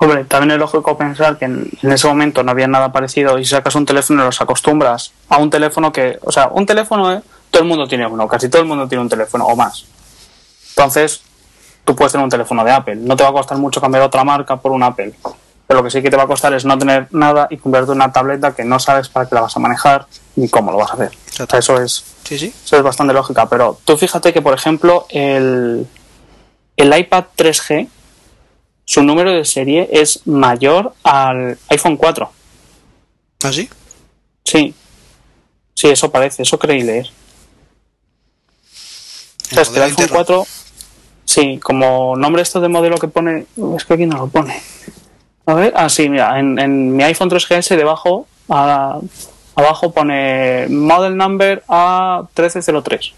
Hombre, también es lógico pensar que en, en ese momento no había nada parecido y si sacas un teléfono y los acostumbras a un teléfono que, o sea, un teléfono, eh, todo el mundo tiene uno, casi todo el mundo tiene un teléfono o más. Entonces, tú puedes tener un teléfono de Apple, no te va a costar mucho cambiar otra marca por un Apple. Pero lo que sí que te va a costar es no tener nada y convertirte en una tableta que no sabes para qué la vas a manejar ni cómo lo vas a hacer. O sea, eso es, Sí, sí. eso es bastante lógica, pero tú fíjate que, por ejemplo, el, el iPad 3G, su número de serie es mayor al iPhone 4. ¿Ah, sí? Sí. Sí, eso parece, eso creí leer. O sea, es que el iPhone interno. 4, sí, como nombre esto de modelo que pone, es que aquí no lo pone. A ver, ah, sí, mira, en, en mi iPhone 3GS debajo, a- abajo pone Model Number A1303.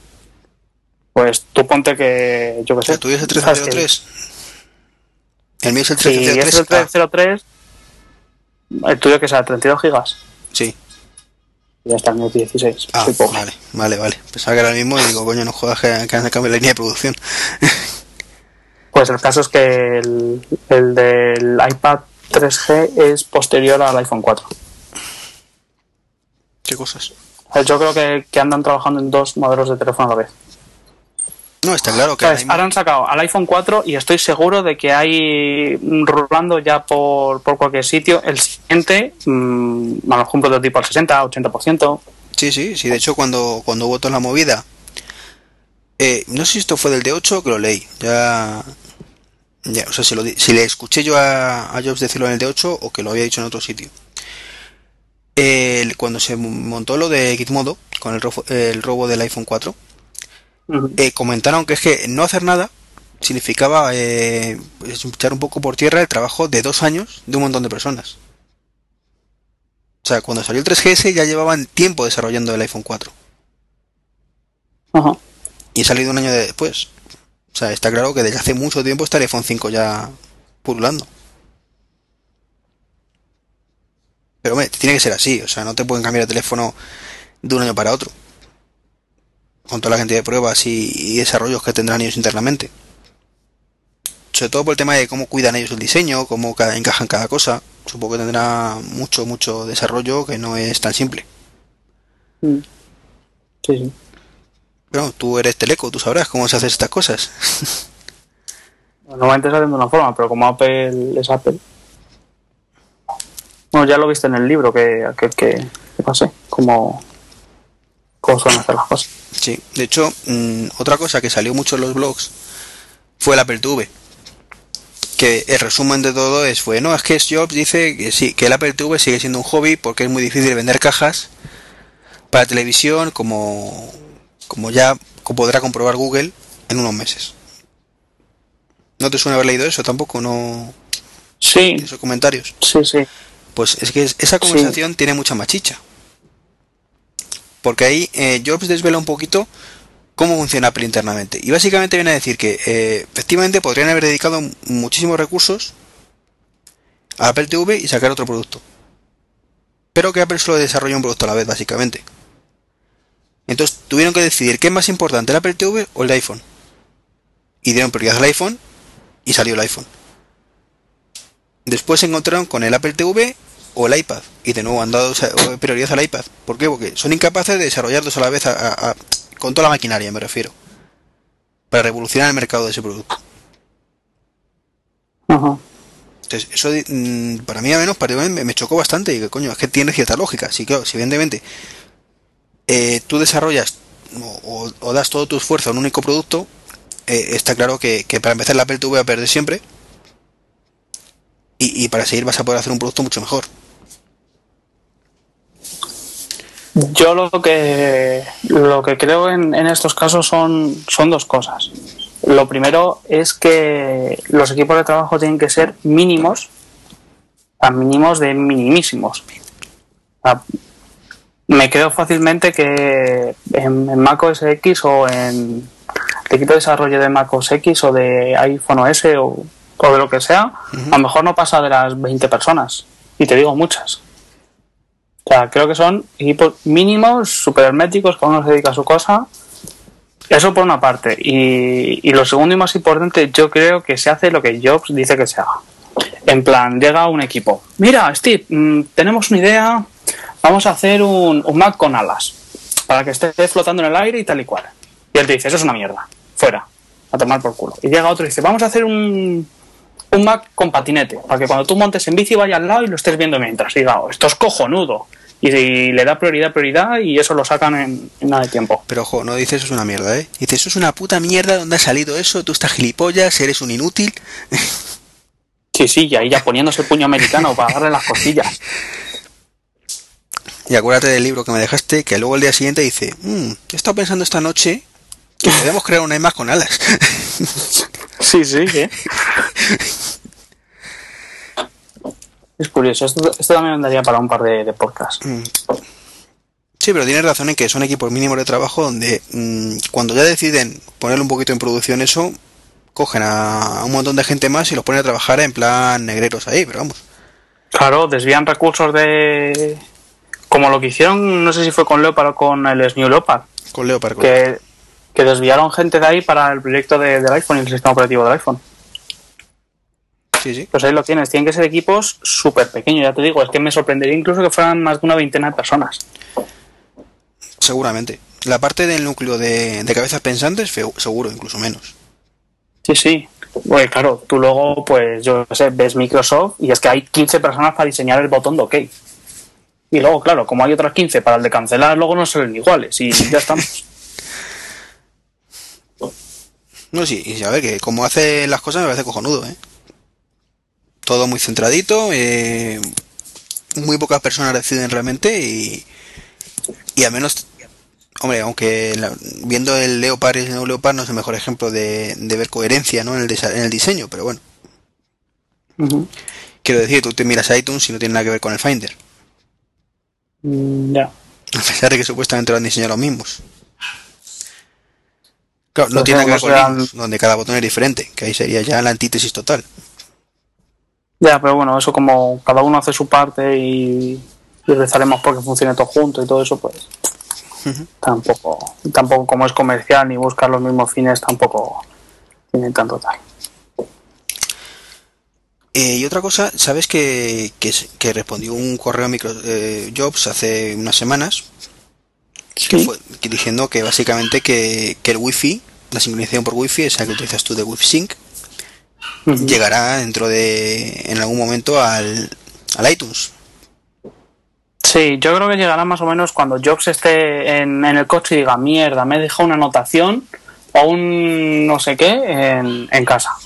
Pues tú ponte que, yo qué sé. ¿El tuyo es el ¿sabes que- 1303? El mío es el Sí, es 1303. el Ah, 303. El tuyo que sea 32 gigas. sí. Ya está el mío 16. Ah, vale, vale, vale. Pensaba que era el mismo y digo, coño, no jodas que, que han cambiado la línea de producción. [laughs] Pues el caso es que el, el del iPad 3G es posterior al iPhone 4. ¿Qué cosas? Sea, Yo creo que, que andan trabajando en dos modelos de teléfono a la vez. No, está claro que ahora han sacado al iPhone 4 y estoy seguro de que hay rolando ya por, por cualquier sitio el siguiente, mmm, a lo mejor un prototipo al 60, 80%. Sí, sí, sí. De hecho, cuando, cuando hubo toda la movida, eh, no sé si esto fue del D8 o que lo leí. Ya Ya, o sea, si, lo, si le escuché yo a, a, Jobs decirlo en el D8 o que lo había dicho en otro sitio. Cuando se montó lo de Gitmodo, con el, el robo del iPhone 4, uh -huh. eh, comentaron que es que no hacer nada significaba eh, echar un poco por tierra el trabajo de dos años de un montón de personas. O sea, cuando salió el 3GS ya llevaban tiempo desarrollando el iPhone 4. Uh -huh. Y ha salido un año después. O sea, está claro que desde hace mucho tiempo está el iPhone 5 ya pululando. Pero hombre, tiene que ser así, o sea, no te pueden cambiar el teléfono de un año para otro. Con toda la cantidad de pruebas y, y desarrollos que tendrán ellos internamente. Sobre todo por el tema de cómo cuidan ellos el diseño, cómo cada, encajan cada cosa. Supongo que tendrá mucho, mucho desarrollo que no es tan simple. Mm. Sí, sí. Pero tú eres teleco, tú sabrás cómo se hacen estas cosas. [laughs] Normalmente se hacen de una forma, pero como Apple es Apple. Bueno, ya lo viste en el libro que aquel que, que pasé, cómo, cómo suelen hacer las cosas. Sí, de hecho, mmm, otra cosa que salió mucho en los blogs fue el Apple TV. Que el resumen de todo es, fue, no, es que Jobs dice que sí, que el Apple TV sigue siendo un hobby porque es muy difícil vender cajas para televisión como, como ya podrá comprobar Google en unos meses. ¿No te suena haber leído eso tampoco? No. Sí. Esos comentarios. Sí, sí. Pues es que esa conversación sí. tiene mucha machicha. Porque ahí eh, Jobs desvela un poquito cómo funciona Apple internamente. Y básicamente viene a decir que eh, efectivamente podrían haber dedicado muchísimos recursos a Apple TV y sacar otro producto. Pero que Apple solo desarrolla un producto a la vez, básicamente. Entonces tuvieron que decidir qué es más importante, el Apple TV o el iPhone. Y dieron prioridad al iPhone y salió el iPhone. Después se encontraron con el Apple TV o el iPad. Y de nuevo han dado prioridad al iPad. ¿Por qué? Porque son incapaces de desarrollar dos a la vez a, a, a, con toda la maquinaria, me refiero. Para revolucionar el mercado de ese producto. Uh -huh. Entonces, eso mm, para mí al menos me, me chocó bastante. Y que coño, es que tiene cierta lógica. Sí, claro, si evidentemente eh, tú desarrollas o, o, das todo tu esfuerzo en un único producto, eh, está claro que, que, para empezar la Apple va a perder siempre y, y, para seguir vas a poder hacer un producto mucho mejor. Yo lo que lo que creo en, en estos casos son, son dos cosas. Lo primero es que los equipos de trabajo tienen que ser mínimos, a mínimos de minimísimos. Me creo fácilmente que en, en Mac OS X o en el equipo de desarrollo de Mac OS X o de iPhone OS o, o de lo que sea, uh -huh. a lo mejor no pasa de las 20 personas. Y te digo muchas. O sea, creo que son equipos mínimos, super herméticos, cada uno se dedica a su cosa. Eso por una parte. Y, y, lo segundo y más importante, yo creo que se hace lo que Jobs dice que se haga. En plan, llega un equipo. Mira, Steve, mmm, tenemos una idea. Vamos a hacer un, un, Mac con alas. Para que esté flotando en el aire y tal y cual. Y él te dice, eso es una mierda. Fuera. A tomar por culo. Y llega otro y dice, vamos a hacer un, un Mac con patinete. Para que cuando tú montes en bici vaya al lado y lo estés viendo mientras. Y diga, oh, esto es cojonudo y, y, le da prioridad, prioridad y eso lo sacan en, en nada de tiempo. Pero ojo, no dices eso es una mierda, ¿eh? Dices eso es una puta mierda, ¿dónde ha salido eso? Tú estás gilipollas, eres un inútil. [laughs] Sí, sí, y ahí ya poniéndose el puño americano para darle las costillas. Y acuérdate del libro que me dejaste, que luego el día siguiente dice, mmm, he estado pensando esta noche que podemos crear una imagen con alas. [laughs] Sí, sí, ¿eh? Es curioso, esto, esto también daría para un par de, de podcasts. Mm. Sí, pero tienes razón en que son equipos mínimos de trabajo donde mmm, cuando ya deciden ponerle un poquito en producción eso, cogen a, a, un montón de gente más y los ponen a trabajar en plan negreros ahí, pero vamos. Claro, desvían recursos de... Como lo que hicieron, no sé si fue con Leopard o con el New Leopard. Con Leopard. Con que, que desviaron gente de ahí para el proyecto de, del iPhone y el sistema operativo del iPhone. Sí, sí. Pues ahí lo tienes. Tienen que ser equipos súper pequeños, ya te digo. Es que me sorprendería incluso que fueran más de una veintena de personas. Seguramente. La parte del núcleo de, de cabezas pensantes, seguro, incluso menos. Sí, sí. Pues claro, tú luego, pues yo sé, ves Microsoft y es que hay 15 personas para diseñar el botón de OK. Y luego, claro, como hay otras 15 para el de cancelar, luego no salen iguales y ya estamos. [laughs] No, sí, y a ver, que como hace las cosas me parece cojonudo, ¿eh? Todo muy centradito, eh, muy pocas personas deciden realmente y, y al menos, hombre, aunque la- viendo el Leopard y el no Leopard no es el mejor ejemplo de, de ver coherencia ¿no? en, el en el diseño, pero bueno, quiero decir, tú te miras a iTunes y no tiene nada que ver con el Finder, Mm, Ya. a pesar de que supuestamente lo han diseñado los mismos. Claro, no tiene que ver con Linux, donde cada botón es diferente, que ahí sería ya la antítesis total. Ya, pero bueno, eso como cada uno hace su parte y, y rezaremos porque funcione todo junto y todo eso, pues tampoco, tampoco como es comercial ni buscar los mismos fines, tampoco tiene tanto tal. Eh, y otra cosa, ¿sabes que, que, respondió un correo a Microsoft Jobs hace unas semanas que Sí. fue que diciendo que básicamente que, que el Wi-Fi, la sincronización por Wi-Fi, esa que utilizas tú de Wi-Fi Sync, llegará dentro de en algún momento al, al iTunes. Sí, yo creo que llegará más o menos cuando Jobs esté en, en el coche y diga, mierda, me he dejado una anotación o un no sé qué en, en casa. [laughs]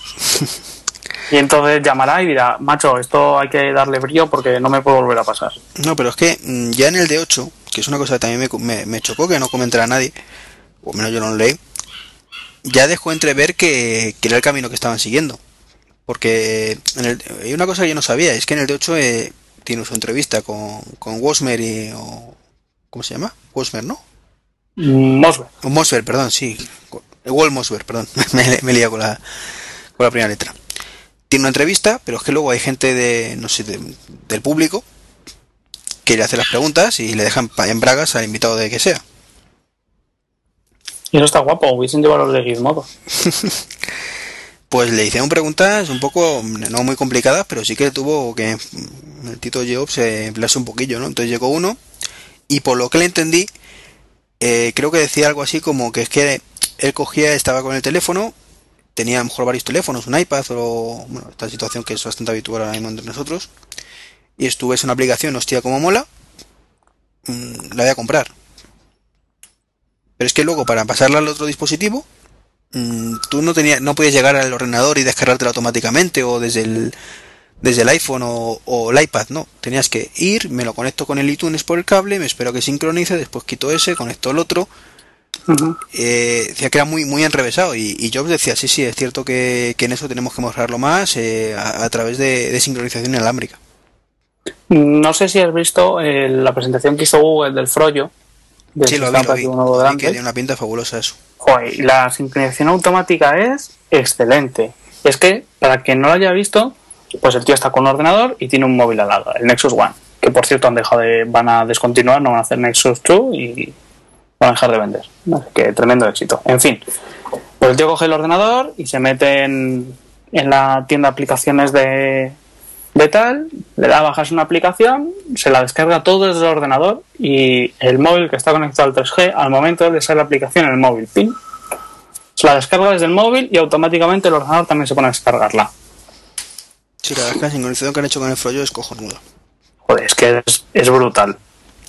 Y entonces llamará y dirá, macho, esto hay que darle brillo porque no me puede volver a pasar. No, pero es que mm, ya en el D8, que es una cosa que también me, me- me chocó que no comentara nadie, o menos yo no lo leí, ya dejó entrever que, que era el camino que estaban siguiendo. Porque en el- hay una cosa que yo no sabía, es que en el D8 eh, tiene su entrevista con, con Wosmer y... o- ¿Cómo se llama? Wosmer, ¿no? Mosber. Mosber, perdón, sí. Wall Mosber, perdón. [laughs] me, me he liado con la, con la primera letra. Tiene una entrevista, pero es que luego hay gente de, no sé, de- del público que le hace las preguntas y le dejan en bragas al invitado de que sea. Y eso está guapo, hubiesen llevado los de Gizmodo. [laughs] Pues le hicieron preguntas un poco, no muy complicadas, pero sí que tuvo que mm, el Tito Jobs se emplearse un poquillo, ¿no? Entonces llegó uno y por lo que le entendí, eh, creo que decía algo así como que es que él cogía, estaba con el teléfono, tenía a lo mejor varios teléfonos, un iPad o, bueno, esta situación que es bastante habitual ahora mismo entre nosotros, y estuve en una aplicación, hostia, como mola, mm, la voy a comprar. Pero es que luego para pasarla al otro dispositivo, mm, tú no tenías, no podías llegar al ordenador y descargártela automáticamente o desde el desde el iPhone o, o el iPad, no. Tenías que ir, me lo conecto con el iTunes por el cable, me espero que sincronice, después quito ese, conecto el otro. Eh, decía que era muy muy enrevesado y, y Jobs decía, sí, sí, es cierto que, que en eso tenemos que mejorarlo más eh, a, a través de, de sincronización inalámbrica. No sé si has visto eh, la presentación que hizo Google del Frollo. Del Sí, lo vi, sistema lo vi. operativo nuevo Vi delante. que tiene una pinta fabulosa eso. Joder, y la sincronización automática es excelente. Es que, para quien no lo haya visto, pues el tío está con un ordenador y tiene un móvil al lado, el Nexus One. Que por cierto han dejado de, van a descontinuar, no van a hacer Nexus 2 y van a dejar de vender. Así que tremendo éxito. En fin, pues el tío coge el ordenador y se mete en, en la tienda de aplicaciones de, de tal, le da a bajarse una aplicación, se la descarga todo desde el ordenador y el móvil que está conectado al 3G, al momento de salir la aplicación en el móvil, pin, se la descarga desde el móvil y automáticamente el ordenador también se pone a descargarla. Sí, la verdad es que la sincronización que han hecho con el Frollo es cojonuda. Joder, es que es, es brutal.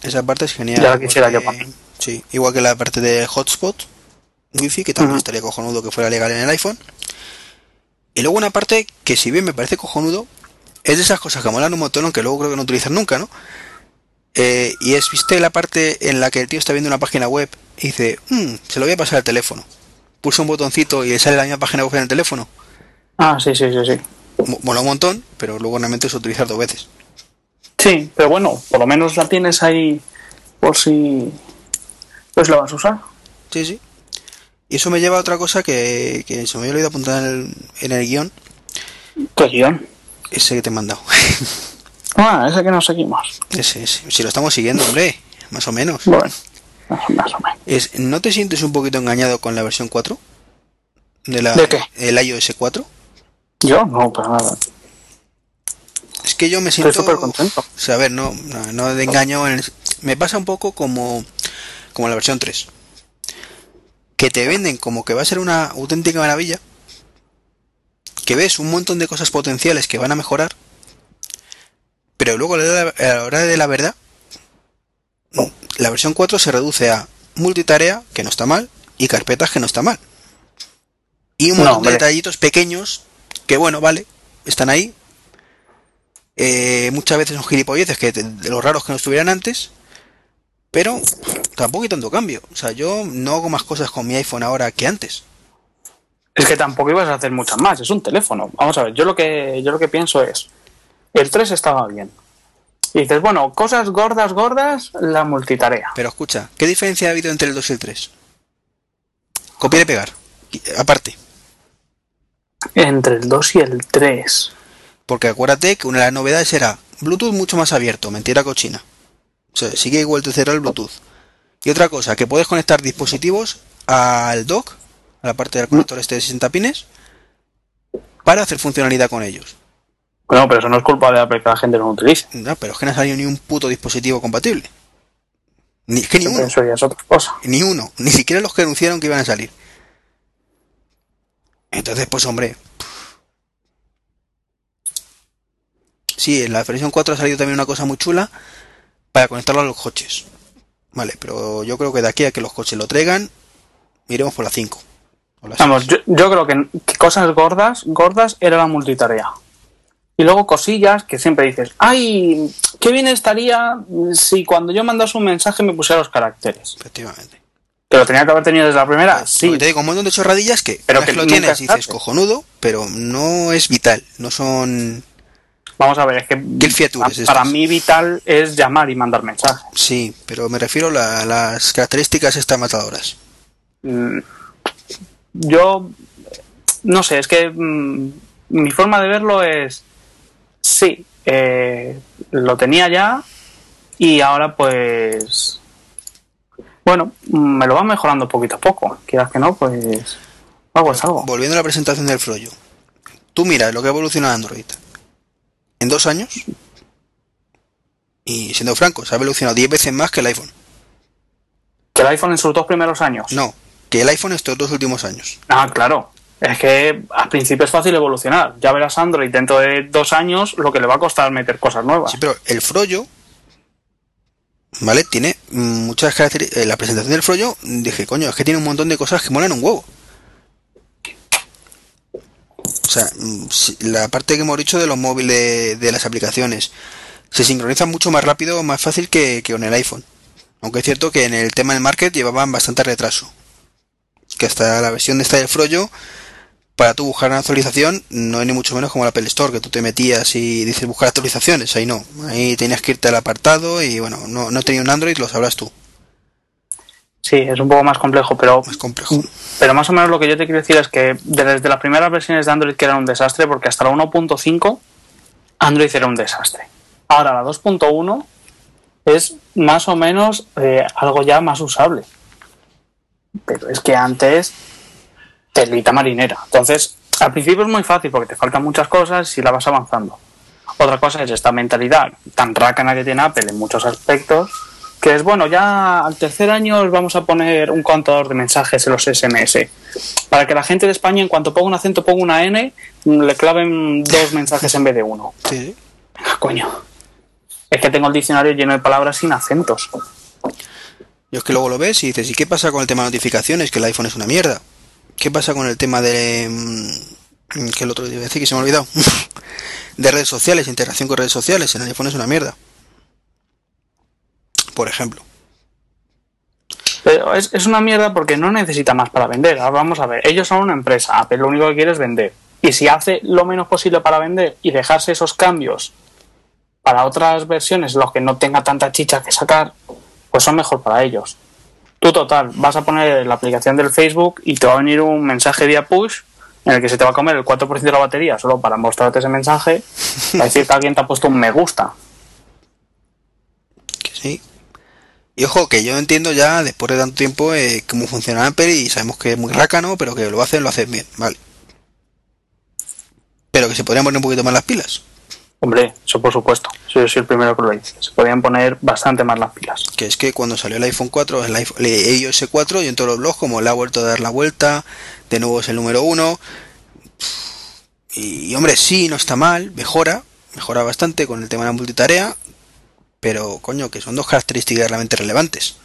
Esa parte es genial. Ya la quisiera yo porque- para mí. Sí, igual que la parte de hotspot, wifi, que también Ujú. estaría cojonudo que fuera legal en el iPhone. Y luego una parte que si bien me parece cojonudo, es de esas cosas que molan un montón, aunque luego creo que no utilizan nunca, ¿no? Eh, y es, viste la parte en la que el tío está viendo una página web y dice, "Mm, se lo voy a pasar al teléfono. Pulsa un botoncito y le sale la misma página web en el teléfono. Ah, sí, sí, sí, sí. Mo- Mola un montón, pero luego realmente es utilizar dos veces. Sí, pero bueno, por lo menos la tienes ahí por si pues la vas a usar. Sí, sí. Y eso me lleva a otra cosa que, que se me había olvidado apuntar en el, en el guion, ¿Qué guion? Ese que te he mandado. [laughs] Ah, ese que nos seguimos. ese, ese. Si lo estamos siguiendo, hombre, más o menos. Bueno, más, o menos. Es, ¿No te sientes un poquito engañado con la versión 4? ¿De, la, ¿De qué? El iOS 4? Yo no, para nada. Es que yo me Estoy siento... súper contento. O sea, a ver, no, no, no de engaño. en el- me pasa un poco como, como la versión 3. Que te venden como que va a ser una auténtica maravilla. Que ves un montón de cosas potenciales que van a mejorar. Pero luego a la hora de la verdad, la versión 4 se reduce a multitarea, que no está mal, y carpetas, que no está mal. Y un No, montón de detallitos pequeños que, bueno, vale, están ahí. Eh, muchas veces son gilipolleces que de los raros que no estuvieran antes. Pero tampoco hay tanto cambio. O sea, yo no hago más cosas con mi iPhone ahora que antes. Es que tampoco ibas a hacer muchas más, es un teléfono. Vamos a ver, yo lo que, yo lo que pienso es, el 3 estaba bien. Y dices, bueno, cosas gordas, gordas, la multitarea. Pero escucha, ¿qué diferencia ha habido entre el 2 y el 3? Copiar y pegar. Aparte. Entre el 2 y el 3. Porque acuérdate que una de las novedades era Bluetooth mucho más abierto, mentira cochina. O sea, sigue igual de cero el Bluetooth. Y otra cosa, que puedes conectar dispositivos al dock, a la parte del conector este de 60 pines, para hacer funcionalidad con ellos. Bueno, pero eso no es culpa de Apple que la gente no lo utilice. No, pero es que no ha salido ni un puto dispositivo compatible. Ni, es que ni uno, Eso ya es otra cosa. ni uno, ni siquiera los que anunciaron que iban a salir. Entonces, pues hombre. Sí, en la versión 4 ha salido también una cosa muy chula para conectarlo a los coches. Vale, pero yo creo que de aquí a que los coches lo traigan, iremos por la 5. Vamos, 6. yo, yo creo que, cosas gordas, gordas era la multitarea. Y luego cosillas que siempre dices, ay, qué bien estaría si cuando yo mandase un mensaje me pusiera los caracteres. Efectivamente. Que lo tenía que haber tenido desde la primera, sí. Lo que te digo, un montón de chorradillas que, Pero que lo tienes es y dices cojonudo, pero no es vital. No son. Vamos a ver, es que para mí vital es llamar y mandar mensajes. Sí, pero me refiero a la- las características estas matadoras. Mm, Yo no sé, es que mm, mi forma de verlo es sí, eh, lo tenía ya y ahora pues bueno, me lo van mejorando poquito a poco. Quieras que no, pues algo es algo. Volviendo a la presentación del Froyo. Tú miras lo que ha evolucionado Android en dos años. Y siendo francos, ha evolucionado 10 veces más que el iPhone. Que el iPhone en sus dos primeros años. No, que el iPhone estos dos últimos años. Ah, claro. Es que al principio es fácil evolucionar. Ya verás Android dentro de dos años lo que le va a costar meter cosas nuevas. Sí, pero el Froyo, ¿vale? Tiene muchas características. La presentación del Froyo, dije, coño, es que tiene un montón de cosas que molan un huevo. O sea, mm, la parte que hemos dicho de los móviles, de las aplicaciones, se sincronizan mucho más rápido, más fácil que, que con el iPhone. Aunque es cierto que en el tema del market llevaban bastante retraso. Que hasta la versión de esta del Froyo, para tú buscar una actualización, no es ni mucho menos como la Apple Store, que tú te metías y dices buscar actualizaciones. Ahí no. Ahí tenías que irte al apartado y bueno, no, no tenía un Android, lo sabrás tú. Sí, es un poco más complejo, pero, Más complejo. pero más o menos lo que yo te quiero decir es que desde las primeras versiones de Android que eran un desastre, porque hasta la 1.5 Android era un desastre. Ahora la 2.1 es más o menos eh, algo ya más usable. Pero es que antes telita marinera. Entonces, al principio es muy fácil porque te faltan muchas cosas y la vas avanzando. Otra cosa es esta mentalidad tan rácana que tiene Apple en muchos aspectos, que es, bueno, ya al tercer año os vamos a poner un contador de mensajes en los SMS. Para que la gente de España, en cuanto ponga un acento, ponga una N, le claven dos mensajes en vez de uno. Sí, sí. [laughs] Ah, coño. Es que tengo el diccionario lleno de palabras sin acentos. Y es que luego lo ves y dices, ¿y qué pasa con el tema de notificaciones? Que el iPhone es una mierda. ¿Qué pasa con el tema de... mm, que el otro día decir que se me ha olvidado? [laughs] de redes sociales, integración con redes sociales. En el iPhone es una mierda. Por ejemplo. Pero es, es una mierda porque no necesita más para vender. Ahora vamos a ver, ellos son una empresa, Apple lo único que quiere es vender. Y si hace lo menos posible para vender y dejarse esos cambios para otras versiones, los que no tenga tanta chicha que sacar, pues son mejor para ellos. Tú total, vas a poner la aplicación del Facebook y te va a venir un mensaje vía push en el que se te va a comer el 4% de la batería solo para mostrarte ese mensaje, [laughs] para decir que alguien te ha puesto un me gusta. Que sí. Y ojo, que yo entiendo ya, después de tanto tiempo, eh, cómo funciona Apple y sabemos que es muy rácano, pero que lo hacen, lo hacen bien, vale. Pero que se podrían poner un poquito más las pilas. Hombre, eso por supuesto. Eso yo soy el primero que lo dice. Se podían poner bastante más las pilas. Que es que cuando salió el iPhone 4, el, iPhone, el iOS 4, y en todos los blogs, como le ha vuelto a dar la vuelta, de nuevo es el número uno. Y, y, hombre, sí, no está mal, mejora, mejora bastante con el tema de la multitarea, pero coño, que son dos características realmente relevantes.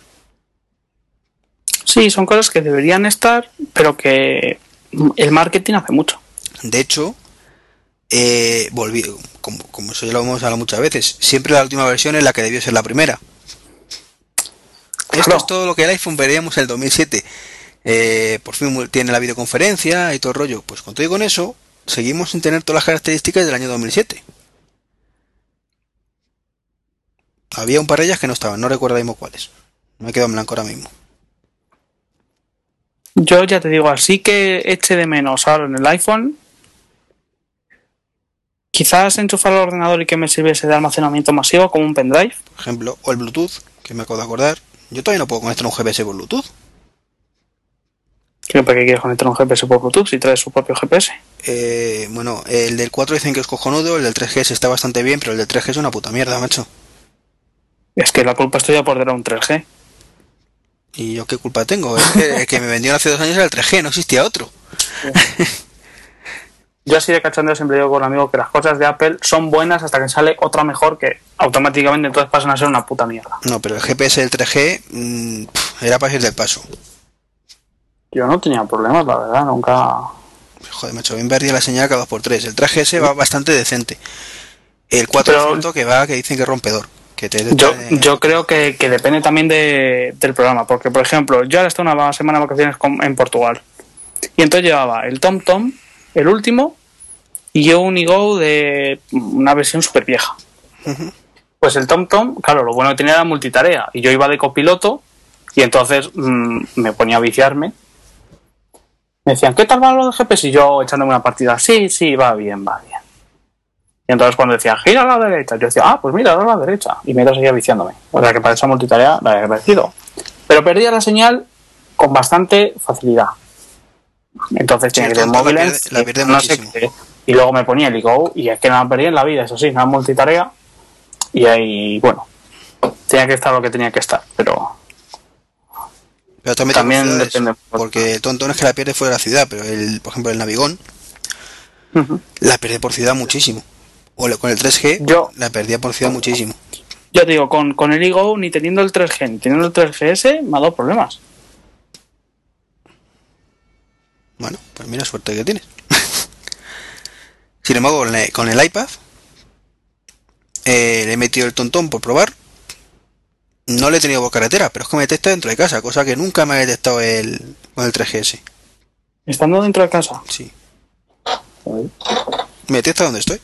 Sí, son cosas que deberían estar, pero que el marketing hace mucho. De hecho, eh, volví, como, como eso ya lo hemos hablado muchas veces, siempre la última versión es la que debió ser la primera. Esto Claro. es todo lo que el iPhone veríamos en el 2007. Eh, por fin tiene la videoconferencia y todo el rollo. Pues con todo y con eso, seguimos sin tener todas las características del año 2007. Había un par de ellas que no estaban, no recuerdo ahora mismo cuáles. Me quedo en blanco ahora mismo. Yo ya te digo, así que eche de menos ahora en el iPhone. Quizás enchufar el ordenador y que me sirviese de almacenamiento masivo como un pendrive. Por ejemplo, o el Bluetooth, que me acabo de acordar. Yo todavía no puedo conectar un GPS por Bluetooth. ¿Qué- ¿Para qué quieres conectar un GPS por Bluetooth si traes su propio GPS? Eh, bueno, el del 4 dicen que es cojonudo, el del 3GS está bastante bien, pero el del 3G es una puta mierda, macho. Es que la culpa es tuya por tener un 3G. ¿Y yo qué culpa tengo? Es que el que me vendieron hace dos años era el 3G, no existía otro. [laughs] Yo así de cachondeo siempre digo con un amigo que las cosas de Apple son buenas hasta que sale otra mejor que automáticamente entonces pasan a ser una puta mierda. No, pero el GPS del 3G mm, era para ir del paso. Yo no tenía problemas, la verdad, nunca... Joder, macho, bien perdí la señal cada 2x3. El 3GS va bastante decente. El 4% Pero- que va, que dicen que es rompedor. Que te, Yo, te- yo creo que, que depende también de, del programa, porque por ejemplo, yo ahora estoy una semana de vacaciones con- en Portugal y entonces llevaba el Tom Tom, el último, y yo un iGo de una versión súper vieja. Pues el Tom Tom, claro, lo bueno que tenía era multitarea y yo iba de copiloto y entonces mm, me ponía a viciarme. Me decían, ¿qué tal va lo del GPS? Y yo echándome una partida, sí, sí, va bien, va bien. Y entonces cuando decía, gira a la derecha, yo decía, ah, pues mira, a la derecha. Y mientras seguía viciándome. O sea que para esa multitarea la he agradecido. Pero perdía la señal con bastante facilidad. Entonces Sí, el que en tonto la móviles, pierde- la pierde no sé qué. Y luego me ponía el iGo y es que no la perdí en la vida, eso sí, nada multitarea. Y ahí, bueno, tenía que estar lo que tenía que estar. Pero Pero también, depende. Porque el tonto no es que la pierde fuera de la ciudad, pero el, por ejemplo el Navigón la pierde por ciudad muchísimo. O con el 3G Yo- la perdía por ciudad muchísimo. yo te digo, con, con el iGo, ni teniendo el 3G, ni teniendo el 3GS, me ha dado problemas. Bueno, pues mira suerte que tienes. [laughs] Sin embargo, con el, iPad eh, le he metido el tontón por probar. No le he tenido por carretera, pero es que me detecta dentro de casa, cosa que nunca me ha detectado el, con el 3GS. Estando dentro de casa. Sí, me detecta donde estoy.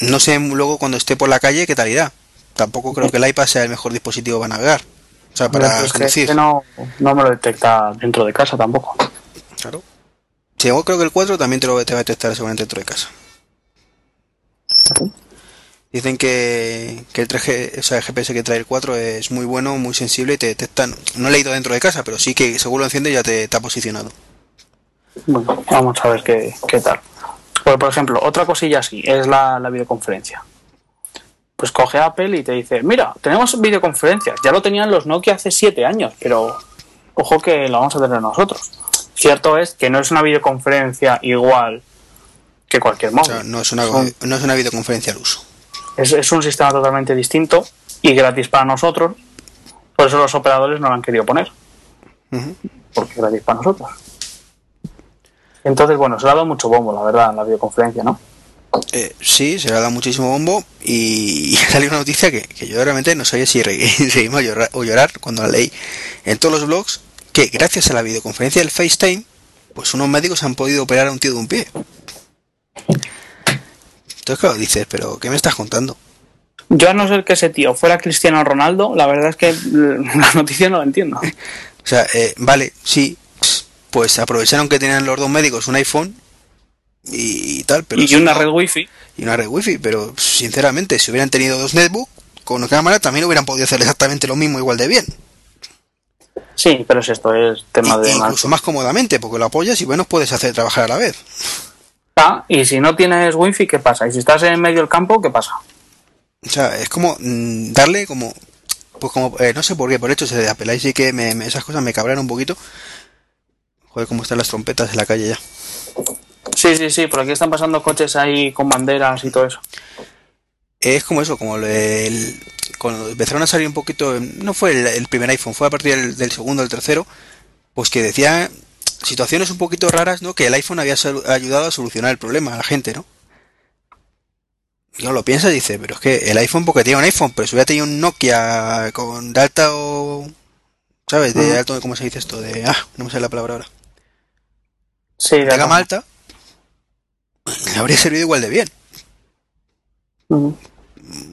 No sé luego cuando esté por la calle qué tal irá. Tampoco creo que el iPad sea el mejor dispositivo para navegar. O sea, para Pero es que- conducir. que no, no me lo detecta dentro de casa tampoco. Claro. Sí, yo creo que el 4 también te lo te va a detectar seguramente dentro de casa. Dicen que, que el 3G, o sea, el GPS que trae el 4 es muy bueno, muy sensible y te detecta. No he leído dentro de casa, pero sí que según lo enciende ya te, te ha posicionado. Bueno, vamos a ver qué, qué tal. Pues, por ejemplo, otra cosilla así es la, la videoconferencia. Pues coge Apple y te dice, mira, tenemos videoconferencias. Ya lo tenían los Nokia hace siete años, pero ojo que lo vamos a tener nosotros. Cierto es que no es una videoconferencia igual que cualquier O móvil. sea, no es una, Son- no es una videoconferencia al uso. es, es un sistema totalmente distinto y gratis para nosotros. Por eso los operadores no lo han querido poner. Porque es gratis para nosotros. Entonces, bueno, se le ha dado mucho bombo, la verdad, en la videoconferencia, ¿no? Eh, sí, se le ha dado muchísimo bombo y, [laughs] y salió una noticia que, que yo realmente no sabía si [laughs] reírme o llorar, o llorar cuando la leí en todos los blogs, que gracias a la videoconferencia del FaceTime, pues unos médicos han podido operar a un tío de un pie. Entonces, claro, dices, pero ¿qué me estás contando? Yo a no ser que ese tío fuera Cristiano Ronaldo, la verdad es que [laughs] la noticia no la entiendo. O sea, eh, vale, sí, pues aprovecharon que tenían los dos médicos un iPhone y, tal, pero y si una no- red wifi. y una red wifi, pero sinceramente, si hubieran tenido dos netbooks con cámara, también hubieran podido hacer exactamente lo mismo igual de bien. Sí, pero es esto, es tema Y- de incluso más cómodamente, porque lo apoyas y bueno, puedes hacer trabajar a la vez. Ah, y si no tienes wifi, ¿qué pasa? Y si estás en medio del campo, ¿qué pasa? O sea, es como mm, darle como, pues como, eh, no sé por qué, por hecho se de Apple, ahí sí que me- me- esas cosas me cabrean un poquito. Joder, cómo están las trompetas en la calle ya. Sí, sí, sí, por aquí están pasando coches ahí con banderas y todo eso. Es como eso, como el, cuando empezaron a salir un poquito, no fue el, el primer iPhone, fue a partir del, del segundo, del tercero, pues que decía situaciones un poquito raras, ¿no? Que el iPhone había ayudado a solucionar el problema a la gente, ¿no? Y uno lo piensa y dice, pero es que el iPhone, porque tiene un iPhone, pero si hubiera tenido un Nokia con de alta o... ¿Sabes? De alto, ¿cómo se dice esto? De... Ah, no me sale la palabra ahora. Sí, de, gama alta. Le habría servido igual de bien.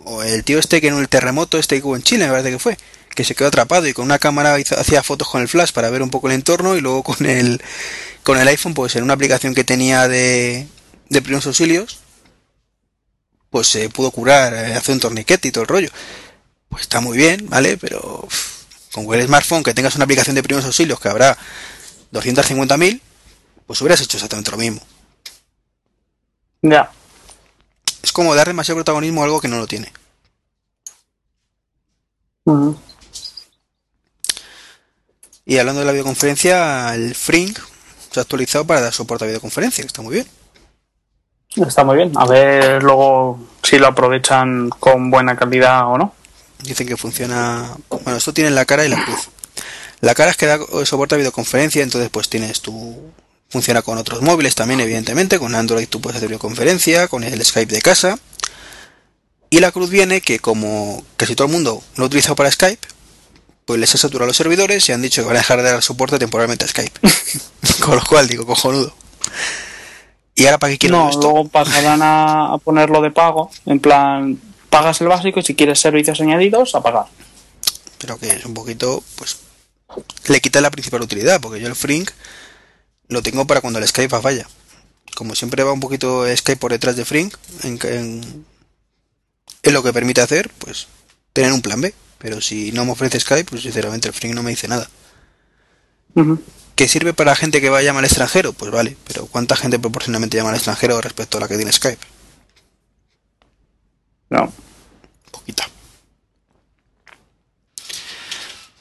O el tío este que en el terremoto este que hubo en Chile, me parece que fue, que se quedó atrapado y con una cámara hacía fotos con el flash para ver un poco el entorno y luego con el con el iPhone, pues en una aplicación que tenía de, de primeros auxilios, pues se pudo curar, eh, hacer un torniquete y todo el rollo. Pues está muy bien, ¿vale? Pero con el smartphone que tengas una aplicación de primeros auxilios que habrá 250.000, pues hubieras hecho exactamente lo mismo. Ya. Es como dar demasiado protagonismo a algo que no lo tiene. Y hablando de la videoconferencia, el Fring se ha actualizado para dar soporte a videoconferencia, que está muy bien. Está muy bien. A ver luego si lo aprovechan con buena calidad o no. Dicen que funciona. Bueno, esto tiene la cara y la cruz. La cara es que da soporte a videoconferencia, entonces pues tienes tu Funciona con otros móviles también, evidentemente. Con Android tú puedes hacer videoconferencia, con el Skype de casa. Y la cruz viene que como casi todo el mundo lo ha utilizado para Skype, pues les ha saturado los servidores y han dicho que van a dejar de dar soporte temporalmente a Skype. [laughs] con lo cual digo, cojonudo. ¿Y ahora para qué quiero no, luego pasarán a, ponerlo de pago. En plan, pagas el básico y si quieres servicios añadidos, a pagar. Pero que es un poquito, pues, le quita la principal utilidad, porque yo el Frink lo tengo para cuando el Skype falla. Como siempre va un poquito Skype por detrás de Frink, en, en, lo que permite hacer, pues tener un plan B. Pero si no me ofrece Skype, pues sinceramente el Frink no me dice nada. ¿Que sirve para gente que va a llamar al extranjero? Pues vale, pero ¿cuánta gente proporcionalmente llama al extranjero respecto a la que tiene Skype? No. Poquita.